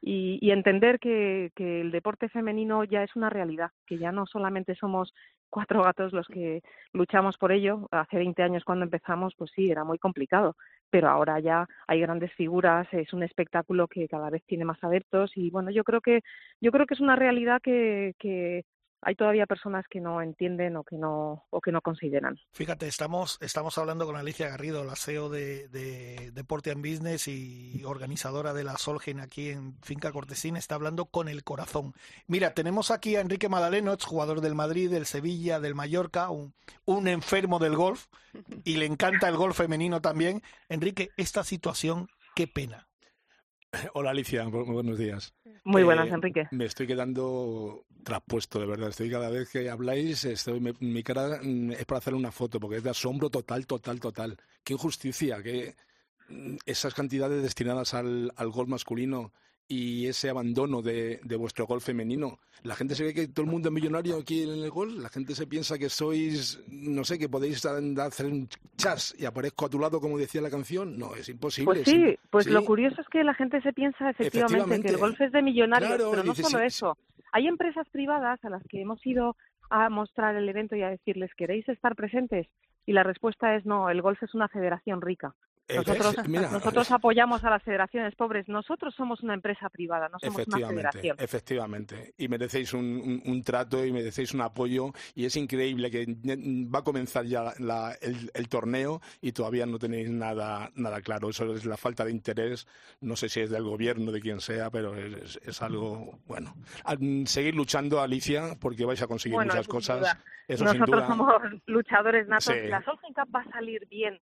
y, y entender que, que, el deporte femenino ya es una realidad, que ya no solamente somos cuatro gatos los que luchamos por ello. Hace 20 años cuando empezamos, pues sí, era muy complicado, pero ahora ya hay grandes figuras, es un espectáculo que cada vez tiene más adeptos y bueno, yo creo que yo creo que es una realidad que, que hay todavía personas que no entienden o que no o que no consideran. Fíjate, estamos estamos hablando con Alicia Garrido, la CEO de, de Deporte and Business y organizadora de la Solgen aquí en Finca Cortesín, está hablando con el corazón. Mira, tenemos aquí a Enrique Madaleno, jugador del Madrid, del Sevilla, del Mallorca, un, un enfermo del golf y le encanta el golf femenino también. Enrique, esta situación, qué pena. <laughs> Hola Alicia, buenos días. Muy buenas, eh, Enrique. Me estoy quedando traspuesto, de verdad. Estoy cada vez que habláis, estoy, mi cara mm, es para hacer una foto, porque es de asombro total, total, total. Qué injusticia, que mm, esas cantidades destinadas al, al gol masculino y ese abandono de, de, vuestro gol femenino. La gente se ve que todo el mundo es millonario aquí en el gol, la gente se piensa que sois, no sé, que podéis hacer un chas y aparezco a tu lado como decía la canción. No, es imposible. Pues sí, pues lo curioso es que la gente se piensa efectivamente, que el golf es de millonarios, pero no solo eso. Hay empresas privadas a las que hemos ido a mostrar el evento y a decirles, ¿queréis estar presentes? Y la respuesta es no, el golf es una federación rica. Nosotros, nosotros apoyamos a las federaciones pobres. Nosotros somos una empresa privada, no somos una federación. Efectivamente. Y merecéis un, un, trato y merecéis un apoyo. Y es increíble que va a comenzar ya la, el, torneo y todavía no tenéis nada, nada claro. Eso es la falta de interés. No sé si es del gobierno, de quien sea, pero es, es algo bueno. seguir luchando, Alicia, porque vais a conseguir muchas cosas. Nosotros somos <laughs> luchadores natos. La Solheim Cup va a salir bien.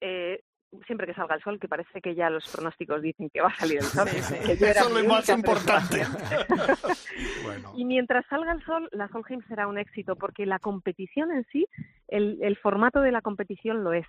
Eh, siempre que salga el sol, que parece que ya los pronósticos dicen que va a salir el sol. Eso es lo más importante. <laughs> Y mientras salga el sol, la Solheim será un éxito, porque la competición en sí, el, el formato de la competición lo es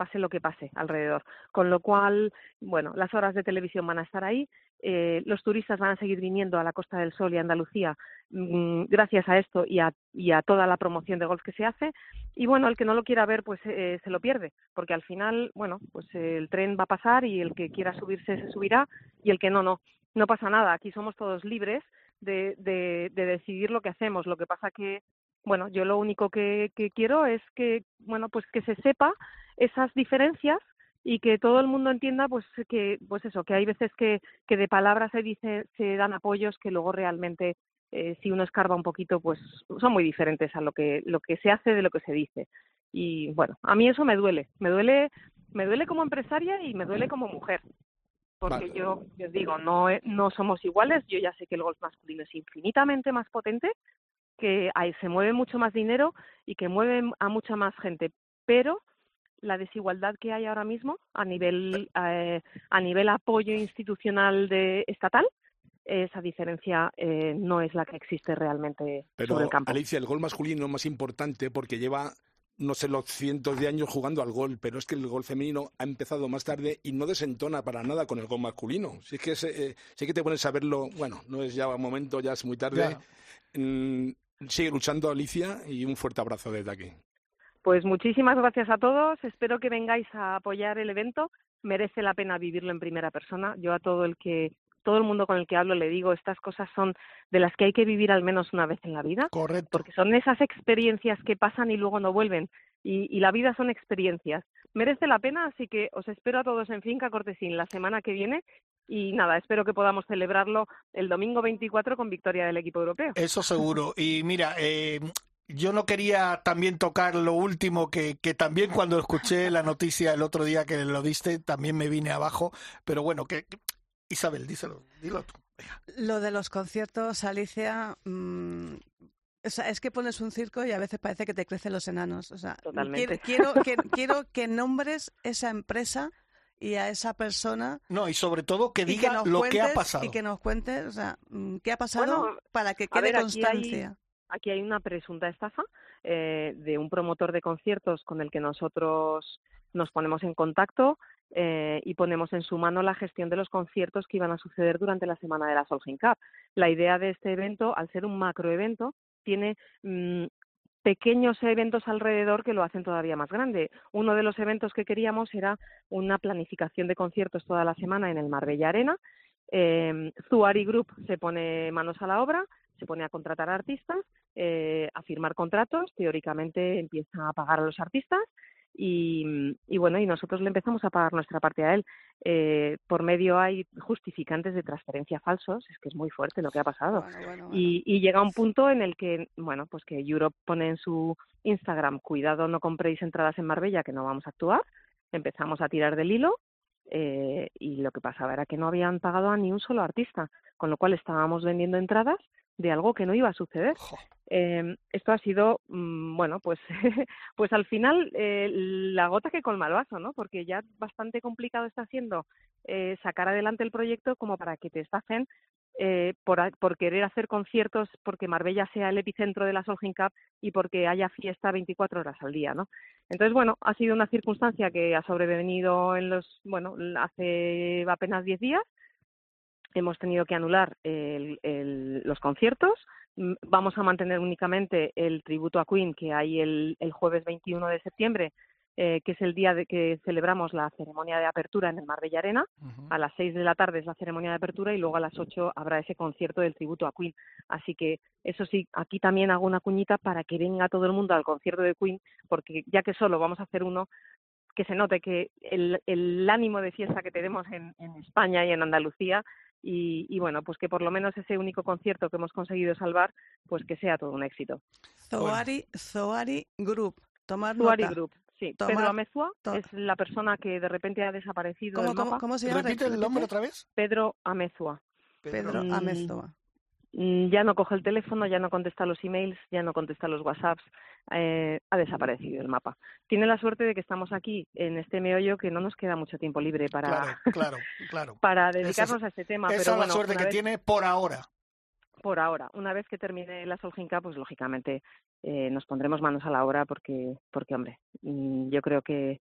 pase lo que pase alrededor. Con lo cual, bueno, las horas de televisión van a estar ahí, eh, los turistas van a seguir viniendo a la Costa del Sol y Andalucía mm, gracias a esto y a, y a, toda la promoción de golf que se hace. Y bueno, el que no lo quiera ver, pues eh, se lo pierde, porque al final, bueno, pues el tren va a pasar y el que quiera subirse se subirá y el que no, no. No pasa nada, aquí somos todos libres de, de, de decidir lo que hacemos. Lo que pasa que bueno, yo lo único que, que, quiero es que, bueno, pues que se sepa esas diferencias y que todo el mundo entienda pues que pues eso que hay veces que, que de palabras se dice se dan apoyos que luego realmente eh, si uno escarba un poquito pues son muy diferentes a lo que lo que se hace de lo que se dice. Y bueno a mí eso me duele. Me duele me duele como empresaria y me duele como mujer porque yo os digo no no somos iguales. Yo ya sé que el golf masculino es infinitamente más potente que ahí se mueve mucho más dinero y que mueve a mucha más gente pero la desigualdad que hay ahora mismo a nivel eh, a nivel apoyo institucional de estatal esa diferencia eh, no es la que existe realmente Pero, sobre el campo. Alicia, el gol masculino es más importante porque lleva no sé los cientos de años jugando al gol, pero es que el gol femenino ha empezado más tarde y no desentona para nada con el gol masculino. Si es que, eh, si que te pones a verlo, bueno, no es ya un momento, ya es muy tarde. Mm, sigue luchando Alicia y un fuerte abrazo desde aquí. Pues muchísimas gracias a todos. Espero que vengáis a apoyar el evento. Merece la pena vivirlo en primera persona. Yo a todo el que todo el mundo con el que hablo le digo, estas cosas son de las que hay que vivir al menos una vez en la vida. Correcto. Porque son esas experiencias que pasan y luego no vuelven. Y, y, la vida son experiencias. Merece la pena, así que os espero a todos en Finca Cortesín la semana que viene. Y nada, espero que podamos celebrarlo el domingo 24 con victoria del equipo europeo. Eso seguro. Y mira, eh, yo no quería también tocar lo último que, que también cuando escuché la noticia el otro día que lo diste, también me vine abajo, pero bueno, que, Isabel, díselo, dilo tú. Lo de los conciertos, Alicia, mmm, o sea, es que pones un circo y a veces parece que te crecen los enanos. O sea, Totalmente. Quiero, quiero, que, quiero que nombres esa empresa y a esa persona. No, y sobre todo que diga lo que ha pasado. Y que nos cuentes, o sea, qué ha pasado bueno, para que quede ver, constancia. Aquí hay una presunta estafa eh, de un promotor de conciertos con el que nosotros nos ponemos en contacto eh, y ponemos en su mano la gestión de los conciertos que iban a suceder durante la semana de la Solheim Cup. La idea de este evento, al ser un macroevento, tiene mmm, pequeños eventos alrededor que lo hacen todavía más grande. Uno de los eventos que queríamos era una planificación de conciertos toda la semana en el Marbella Arena. Eh, Zuari Group se pone manos a la obra se pone a contratar artistas, eh, a firmar contratos, teóricamente empieza a pagar a los artistas y, y, bueno, y nosotros le empezamos a pagar nuestra parte a él. Eh, por medio hay justificantes de transferencia falsos, es que es muy fuerte lo que ha pasado. Bueno, bueno, bueno. Y, y llega un punto en el que, bueno, pues que Europe pone en su Instagram, cuidado, no compréis entradas en Marbella, que no vamos a actuar. Empezamos a tirar del hilo eh, y lo que pasaba era que no habían pagado a ni un solo artista, con lo cual estábamos vendiendo entradas de algo que no iba a suceder. Eh, esto ha sido, mm, bueno, pues, <laughs> pues al final eh, la gota que colma el vaso, ¿no? Porque ya bastante complicado está siendo eh, sacar adelante el proyecto como para que te estafen eh, por, por querer hacer conciertos, porque Marbella sea el epicentro de la Solheim Cup y porque haya fiesta 24 horas al día, ¿no? Entonces, bueno, ha sido una circunstancia que ha sobrevenido en los, bueno, hace apenas 10 días. Hemos tenido que anular el- el- los conciertos. Vamos a mantener únicamente el tributo a Queen que hay el, el jueves 21 de septiembre, eh, que es el día de que celebramos la ceremonia de apertura en el Marbella Arena. Ujú. A las 6 de la tarde es la ceremonia de apertura y luego a las 8 habrá ese concierto del tributo a Queen. Así que eso sí, aquí también hago una cuñita para que venga todo el mundo al concierto de Queen, porque ya que solo vamos a hacer uno, que se note que el, el ánimo de fiesta que tenemos en, en España y en Andalucía y, y bueno, pues que por lo menos ese único concierto que hemos conseguido salvar, pues que sea todo un éxito. Zoari, Zoari Group. Tomar nota. Group, sí. Tomar- Pedro Amezua to- es la persona que de repente ha desaparecido ¿Cómo, del cómo, mapa. cómo se llama? Repite el nombre otra vez. Pedro Amezua. Pedro Mm, Amezoa. Mm, ya no coge el teléfono, ya no contesta los emails, ya no contesta los WhatsApps, eh, ha desaparecido el mapa. Tiene la suerte de que estamos aquí en este meollo que no nos queda mucho tiempo libre para, Claro, claro, claro. <laughs> para Esa es- dedicarnos a este tema. Esa pero es la suerte que vez- tiene por ahora. por ahora. Una vez que termine la Solginca, pues lógicamente eh, nos pondremos manos a la obra porque, porque hombre, mm, yo creo que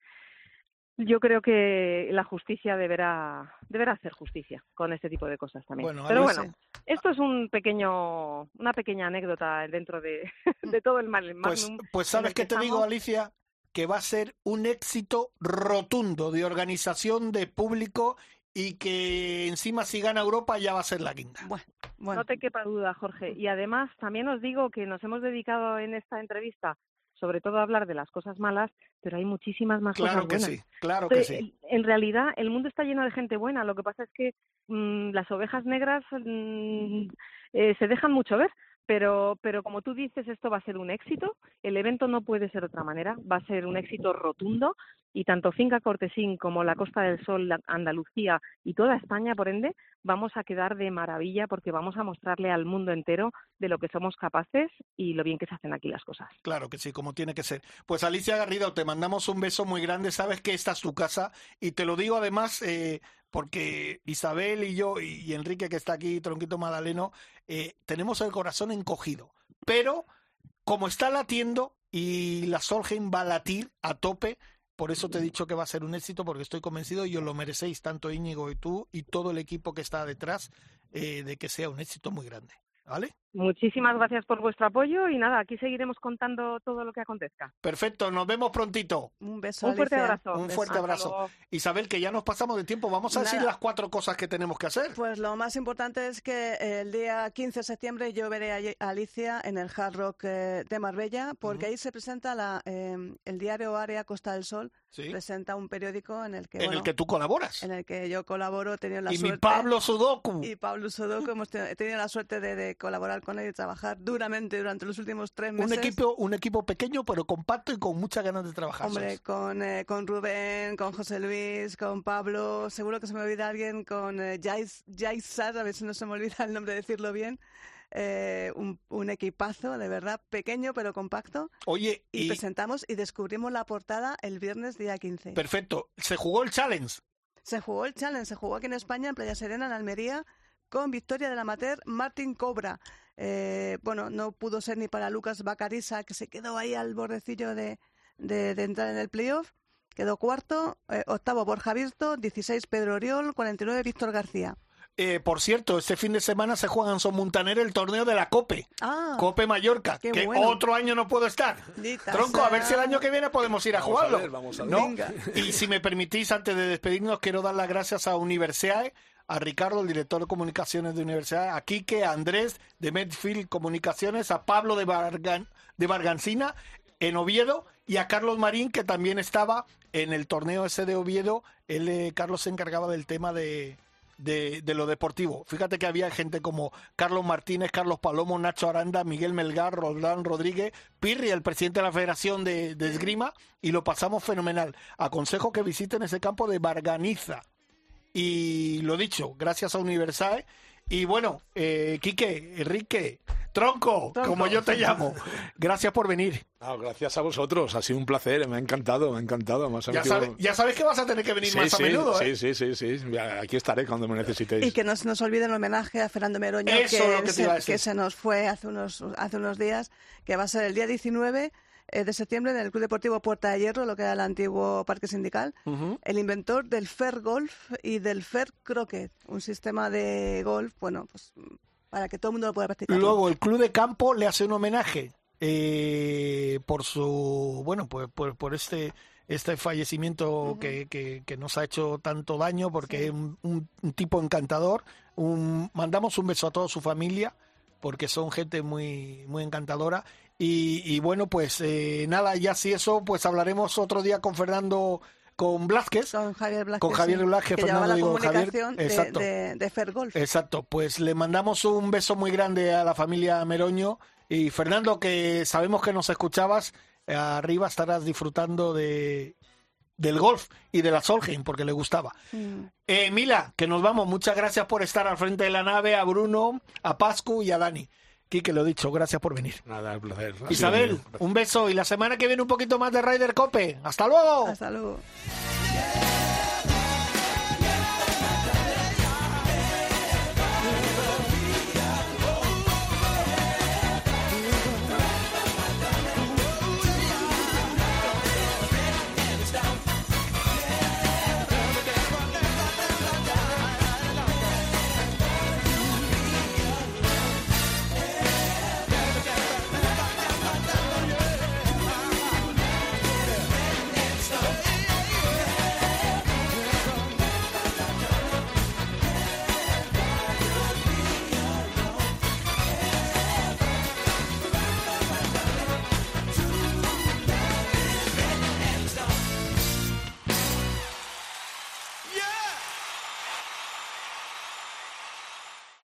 yo creo que la justicia deberá deberá hacer justicia con este tipo de cosas también. Bueno, Pero bueno, esto es un pequeño una pequeña anécdota dentro de, <laughs> de todo el mal Pues, pues sabes el que que te digo. Alicia, que va a ser un éxito rotundo de organización de público y que encima si gana Europa ya va a ser la guinda. Bueno, bueno. No te quepa duda, Jorge. Y además, también os digo que nos hemos dedicado en esta entrevista sobre todo hablar de las cosas malas, pero hay muchísimas más Claro cosas que buenas. sí, claro que sí. En realidad, el mundo está lleno de gente buena. Lo que pasa es que mm, las ovejas negras mm, eh, se dejan mucho ver. Pero, pero como tú dices, esto va a ser un éxito. El evento no puede ser de otra manera. Va a ser un éxito rotundo. Y tanto Finca Cortesín como la Costa del Sol, la- Andalucía y toda España, por ende, vamos a quedar de maravilla porque vamos a mostrarle al mundo entero de lo que somos capaces y lo bien que se hacen aquí las cosas. Claro que sí, como tiene que ser. Pues Alicia Garrido, te mandamos un beso muy grande. Sabes que esta es tu casa y te lo digo además eh, porque Isabel y yo y, Enrique que está aquí, Tronquito Madaleno, eh, tenemos el corazón encogido. Pero como está latiendo y la Solheim va a latir a tope, por eso te he dicho que va a ser un éxito porque estoy convencido y os lo merecéis tanto Íñigo y tú y todo el equipo que está detrás eh, de que sea un éxito muy grande. ¿Vale? Muchísimas gracias por vuestro apoyo y nada, aquí seguiremos contando todo lo que acontezca. Perfecto, nos vemos prontito. Un beso, Un fuerte Alicia. abrazo. Un fuerte abrazo. Isabel, que ya nos pasamos de tiempo, vamos a decir las cuatro cosas que tenemos que hacer. Pues lo más importante es que el día 15 de septiembre yo veré a Alicia en el Hard Rock eh, de Marbella, porque ahí se presenta la, eh, el diario Área Costa del Sol, Sí. presenta un periódico en el que, en bueno, el que tú colaboras. en el que yo colaboro, he tenido la Y mi suerte. Pablo Sudoku. y Pablo Sodoco, hemos tenido, he tenido la suerte de, de colaborar con él y trabajar duramente durante los últimos tres meses. Un equipo, un equipo pequeño pero compacto y con muchas ganas de trabajar. Hombre, con, eh, con Rubén, con José Luis, con Pablo, seguro que se me olvida alguien, con eh, Jais, Jais Sar, a ver si no se me olvida el nombre de decirlo bien. Eh, un, un equipazo, de verdad, pequeño pero compacto. Oye, Y, y presentamos y descubrimos la portada el viernes día 15. perfecto, se jugó el challenge. Se jugó el challenge, se jugó aquí en España, en Playa Serena, en Almería, con victoria del amateur Martín Cobra. Eh, bueno, no pudo ser ni para Lucas Bacariza, que se quedó ahí al bordecillo de, de- de entrar en el playoff. Quedó cuarto, eh, octavo Borja Virto, 16 Pedro Oriol, 49 Víctor García. Eh, por cierto, este fin de semana se juega en Son Montaner el torneo de la COPE. Ah, Cope Mallorca, qué que bueno. otro año no puedo estar. Dita Tronco, a ver si el año que viene podemos ir a Vamos a jugarlo. ver, vamos a ver. ¿no? Venga. Y si me permitís, antes de despedirnos, quiero dar las gracias a Universiae, a Ricardo, el director de comunicaciones de universidad, a Quique, a Andrés de Medfield Comunicaciones, a Pablo de, Bargan, de Bargancina en Oviedo y a Carlos Marín, que también estaba en el torneo ese de Oviedo. Él, eh, Carlos se encargaba del tema de, de, lo deportivo. Fíjate que había gente como Carlos Martínez, Carlos Palomo, Nacho Aranda, Miguel Melgar, Roldán Rodríguez, Pirri, el presidente de la Federación de, de Esgrima, y lo pasamos fenomenal. Aconsejo que visiten ese campo de Barganiza. Y lo dicho, gracias a Universal. Y bueno, eh, Quique, Enrique, Tronco, Tronco, como yo te llamo, <laughs> gracias por venir. No, gracias a vosotros, ha sido un placer, me ha encantado, me ha encantado. Me ya, sabe, ya, sabes que vas a tener que venir sí, más sí, a menudo. ¿eh? Sí, sí, sí, sí, aquí estaré cuando me necesitéis. Y que no se nos olvide el homenaje a Fernando Meroño, Eso que, que, se, que se nos fue hace unos, hace unos días, que va a ser el día 19 eh, de septiembre en el Club Deportivo Puerta de Hierro, lo que era el antiguo Parque Sindical, uh -huh. el inventor del Fair Golf y del Fair Croquet, un sistema de golf, bueno, pues para que todo el mundo lo pueda practicar. Luego el Club de Campo le hace un homenaje eh, por su, bueno, pues por, por este este fallecimiento uh -huh. que, que, que, nos ha hecho tanto daño porque sí. es un, un, un, tipo encantador. Un, mandamos un beso a toda su familia porque son gente muy, muy encantadora. Y, y bueno, pues eh, nada, ya si eso, pues hablaremos otro día con Fernando con Blázquez, con Javier Blázquez, con Javier Blázquez Fernando la digo, comunicación Javier, exacto, de, de, de Fair Golf. Exacto, pues le mandamos un beso muy grande a la familia Meroño y Fernando, que sabemos que nos escuchabas, arriba estarás disfrutando de del golf y de la Solheim porque le gustaba. Mm. Eh, Mila, que nos vamos, muchas gracias por estar al frente de la nave, a Bruno, a Pascu y a Dani. Quique, lo dicho, gracias por venir. Nada, un placer. Isabel, un beso y la semana que viene un poquito más de Ryder Cope. ¡Hasta luego! Hasta luego.